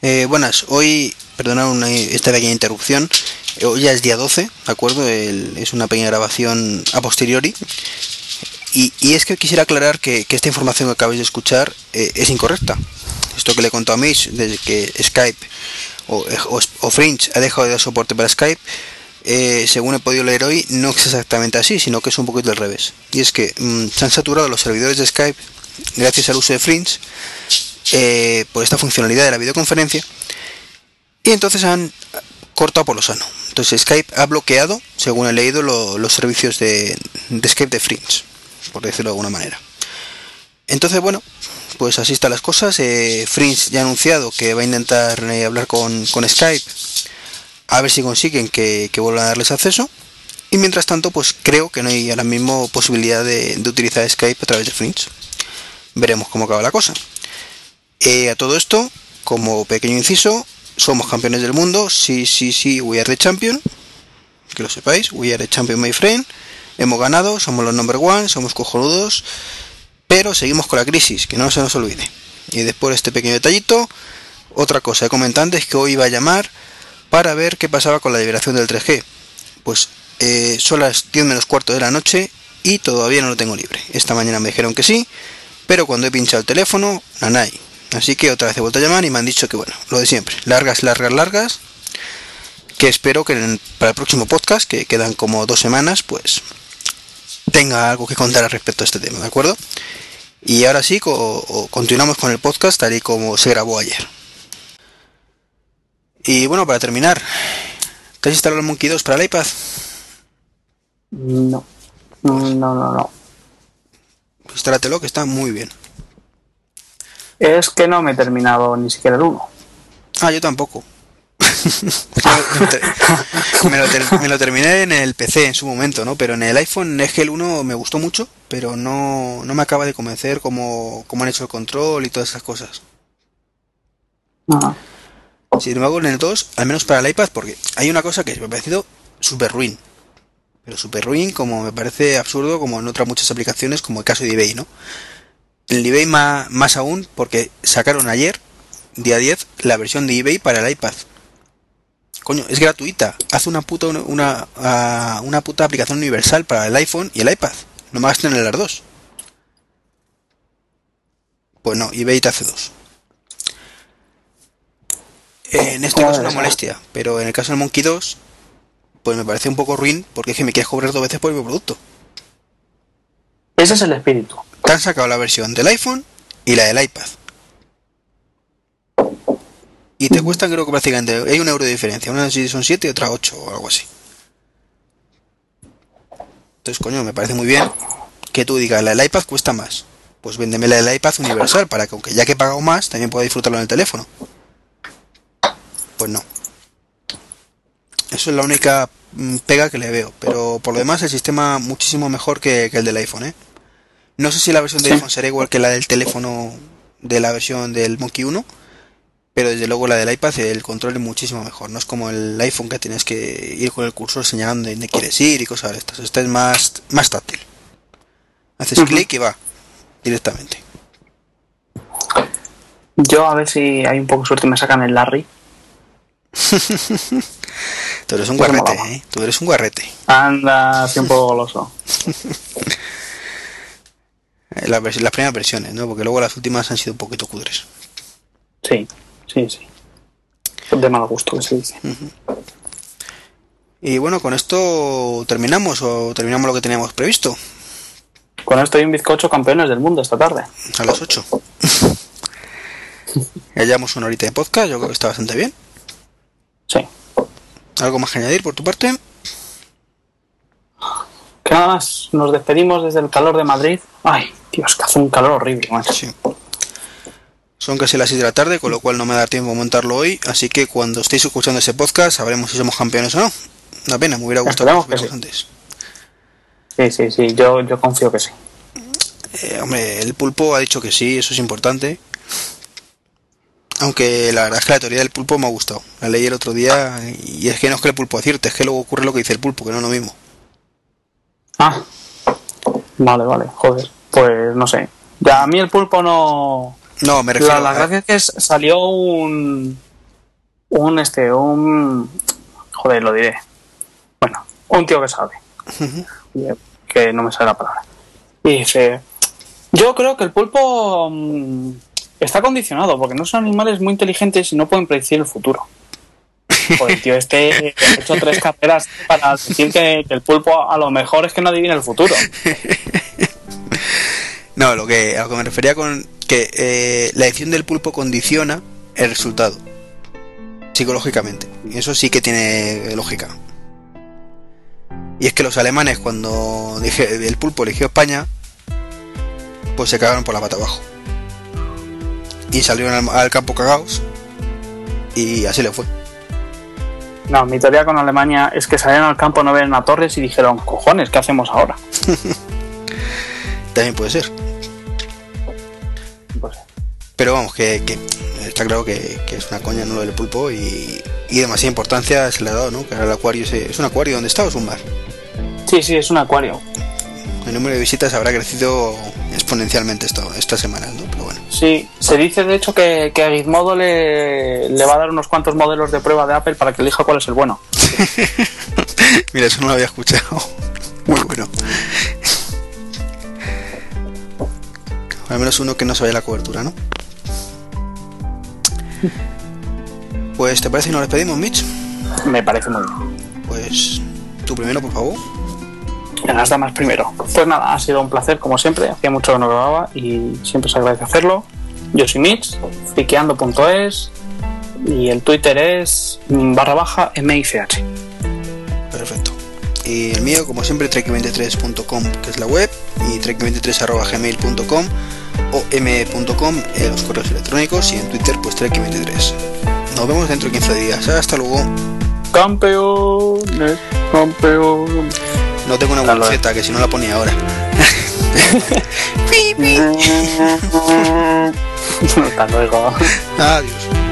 Eh, buenas, hoy, perdonad esta pequeña interrupción, Hoy ya es día 12, ¿de acuerdo? es una pequeña grabación a posteriori. Y, es que quisiera aclarar que, esta información que acabáis de escuchar eh, es incorrecta. Esto que le contó a Mish desde que Skype o, Fringe ha dejado de dar soporte para Skype, eh, según he podido leer hoy, no es exactamente así, sino que es un poquito al revés. Y es que mm, se han saturado los servidores de Skype gracias al uso de Fringe eh, por esta funcionalidad de la videoconferencia y entonces han cortado por lo sano. Entonces Skype ha bloqueado, según he leído, los servicios de, Skype de Fringe, por decirlo de alguna manera. Entonces, bueno, pues así están las cosas. Eh, Fringe ya ha anunciado que va a intentar eh, hablar con, Skype a ver si consiguen que, vuelvan a darles acceso. Y mientras tanto, pues creo que no hay ahora mismo posibilidad de, utilizar Skype a través de Fringe. Veremos cómo acaba la cosa. Eh, a todo esto, como pequeño inciso, somos campeones del mundo, sí, sí, sí, we are the champion, que lo sepáis, we are the champion, my friend, hemos ganado, somos los number one, somos cojonudos, pero seguimos con la crisis, que no se nos olvide. Y después de este pequeño detallito, otra cosa he comentado antes que hoy iba a llamar para ver qué pasaba con la liberación del 3G. Pues eh, son las 10 menos cuarto de la noche y todavía no lo tengo libre. Esta mañana me dijeron que sí, pero cuando he pinchado el teléfono, nanay, Así que otra vez he vuelto a llamar y me han dicho que bueno, lo de siempre, largas, largas, largas. Que espero que para el próximo podcast, que quedan como dos semanas, pues tenga algo que contar al respecto a este tema, ¿de acuerdo? Y ahora sí, continuamos con el podcast tal y como se grabó ayer. Y bueno, para terminar, ¿te has instalado el Monkey 2 para el iPad? No, no, no, no. Instálatelo que está muy bien. Es que no me he terminado ni siquiera el 1. Ah, yo tampoco. [laughs] [laughs] me, lo terminé en el PC en su momento, ¿no? Pero en el iPhone es que el 1 me gustó mucho, pero no, me acaba de convencer cómo, han hecho el control y todas esas cosas. Ah. Sin embargo, en el 2, al menos para el iPad, porque hay una cosa que me ha parecido super ruin. Pero super ruin, como me parece absurdo, como en otras muchas aplicaciones, como el caso de eBay, ¿no? El eBay más, más aún porque sacaron ayer, día 10, la versión de eBay para el iPad. Coño, es gratuita. Haz una puta, una, ah, una, puta aplicación universal para el iPhone y el iPad. No me en las dos. Pues no, eBay te hace dos. En este ¿Cómo caso es una ser? molestia, pero en el caso del Monkey 2, pues me parece un poco ruin porque es que me quieres cobrar dos veces por mismo producto. Ese es el espíritu. Te han sacado la versión del iPhone y la del iPad. Y te cuestan creo que prácticamente hay un euro de diferencia. Una son 7 y otra 8 o algo así. Entonces, coño, me parece muy bien que tú digas, la del iPad cuesta más. Pues véndeme la del iPad universal para que aunque ya que he pagado más, también pueda disfrutarlo en el teléfono. Pues no. Eso es la única mm, pega que le veo. Pero por lo demás, el sistema muchísimo mejor que, que el del iPhone, ¿eh? No sé si la versión de Sí. iPhone será igual que la del teléfono de la versión del Monkey 1, pero desde luego la del iPad el control es muchísimo mejor. No es como el iPhone que tienes que ir con el cursor señalando dónde quieres ir y cosas de estas. Este es más, más táctil. Haces clic y va directamente. Yo a ver si hay un poco de suerte y me sacan el Larry. [laughs] Tú eres un guarrete. ¿eh? Tú eres un guarrete. Anda, así un poco goloso. [laughs] Las, primeras versiones, ¿no? Porque luego las últimas han sido un poquito cudres. Sí, sí, sí. De mal gusto que se dice. Y bueno, con esto terminamos o terminamos lo que teníamos previsto. Con esto hay un bizcocho campeones del mundo esta tarde. A las 8. [laughs] ya llevamos una horita de podcast, yo creo que está bastante bien. Sí. ¿Algo más que añadir por tu parte? Nada más, nos despedimos desde el calor de Madrid. Ay, Dios, que hace un calor horrible, macho. Sí. Son casi las 6 de la tarde, con lo cual no me da tiempo a montarlo hoy, así que cuando estéis escuchando ese podcast sabremos si somos campeones o no. Una pena, me hubiera gustado que supiéramos antes. Sí, sí, sí, yo, yo confío que sí. Eh, hombre, el pulpo ha dicho que sí, eso es importante. Aunque la verdad es que la teoría del pulpo me ha gustado. La leí el otro día y es que no es que el pulpo acierte, es que luego ocurre lo que dice el pulpo, que no es lo mismo. Ah, vale, vale, joder. Pues no sé. Ya a mí el pulpo no. No, me refiero La, la a- gracia es que salió un. Un este, un. Joder, lo diré. Bueno, un tío que sabe. Que no me sale la palabra. Y dice. Yo creo que el pulpo. mm, está condicionado porque no son animales muy inteligentes y no pueden predecir el futuro. [laughs] Joder, tío, este ha hecho tres carreras para decir que, el pulpo a lo mejor es que no adivina el futuro. [laughs] No, lo que, a lo que me refería con que eh, la edición del pulpo condiciona el resultado. Psicológicamente. Y eso sí que tiene lógica. Y es que los alemanes cuando el pulpo eligió España, pues se cagaron por la pata abajo. Y salieron al, al campo cagados. Y así le fue. No, mi teoría con Alemania es que salieron al campo, no ven a Torres y dijeron, cojones, ¿qué hacemos ahora? [laughs] También puede ser. Pues, Pero vamos, que, que está claro que, que es una coña no lo del pulpo y, y demasiada importancia se le ha dado, ¿no? Que ahora el acuario es, es un acuario donde está o es un bar. sí, sí, es un acuario. El número de visitas habrá crecido exponencialmente esto, estas semanas, ¿no? Sí, se dice de hecho que, que a Gizmodo le, le va a dar unos cuantos modelos de prueba de Apple para que elija cuál es el bueno. [laughs] Mira, eso no lo había escuchado. Muy bueno. Al menos uno que no se la cobertura, ¿no? Pues, ¿te parece que nos despedimos, Mitch? Me parece muy bien. Pues, tú primero, por favor. Las damas primero. Pues nada, ha sido un placer como siempre. Hacía mucho que no grababa y siempre se agradece hacerlo. Yo soy Mitch, friqueando.es y el Twitter es barra baja MICH. Perfecto. Y el mío, como siempre, trek23.com, que es la web, y trek23.gmail.com o m.com en los correos electrónicos y en Twitter, pues trek23. Nos vemos dentro de 15 días. Hasta luego. Campeones, campeón. No tengo una buceta que si no la ponía ahora. [laughs] [laughs] Pi, pi. [laughs] Hasta luego. Adiós.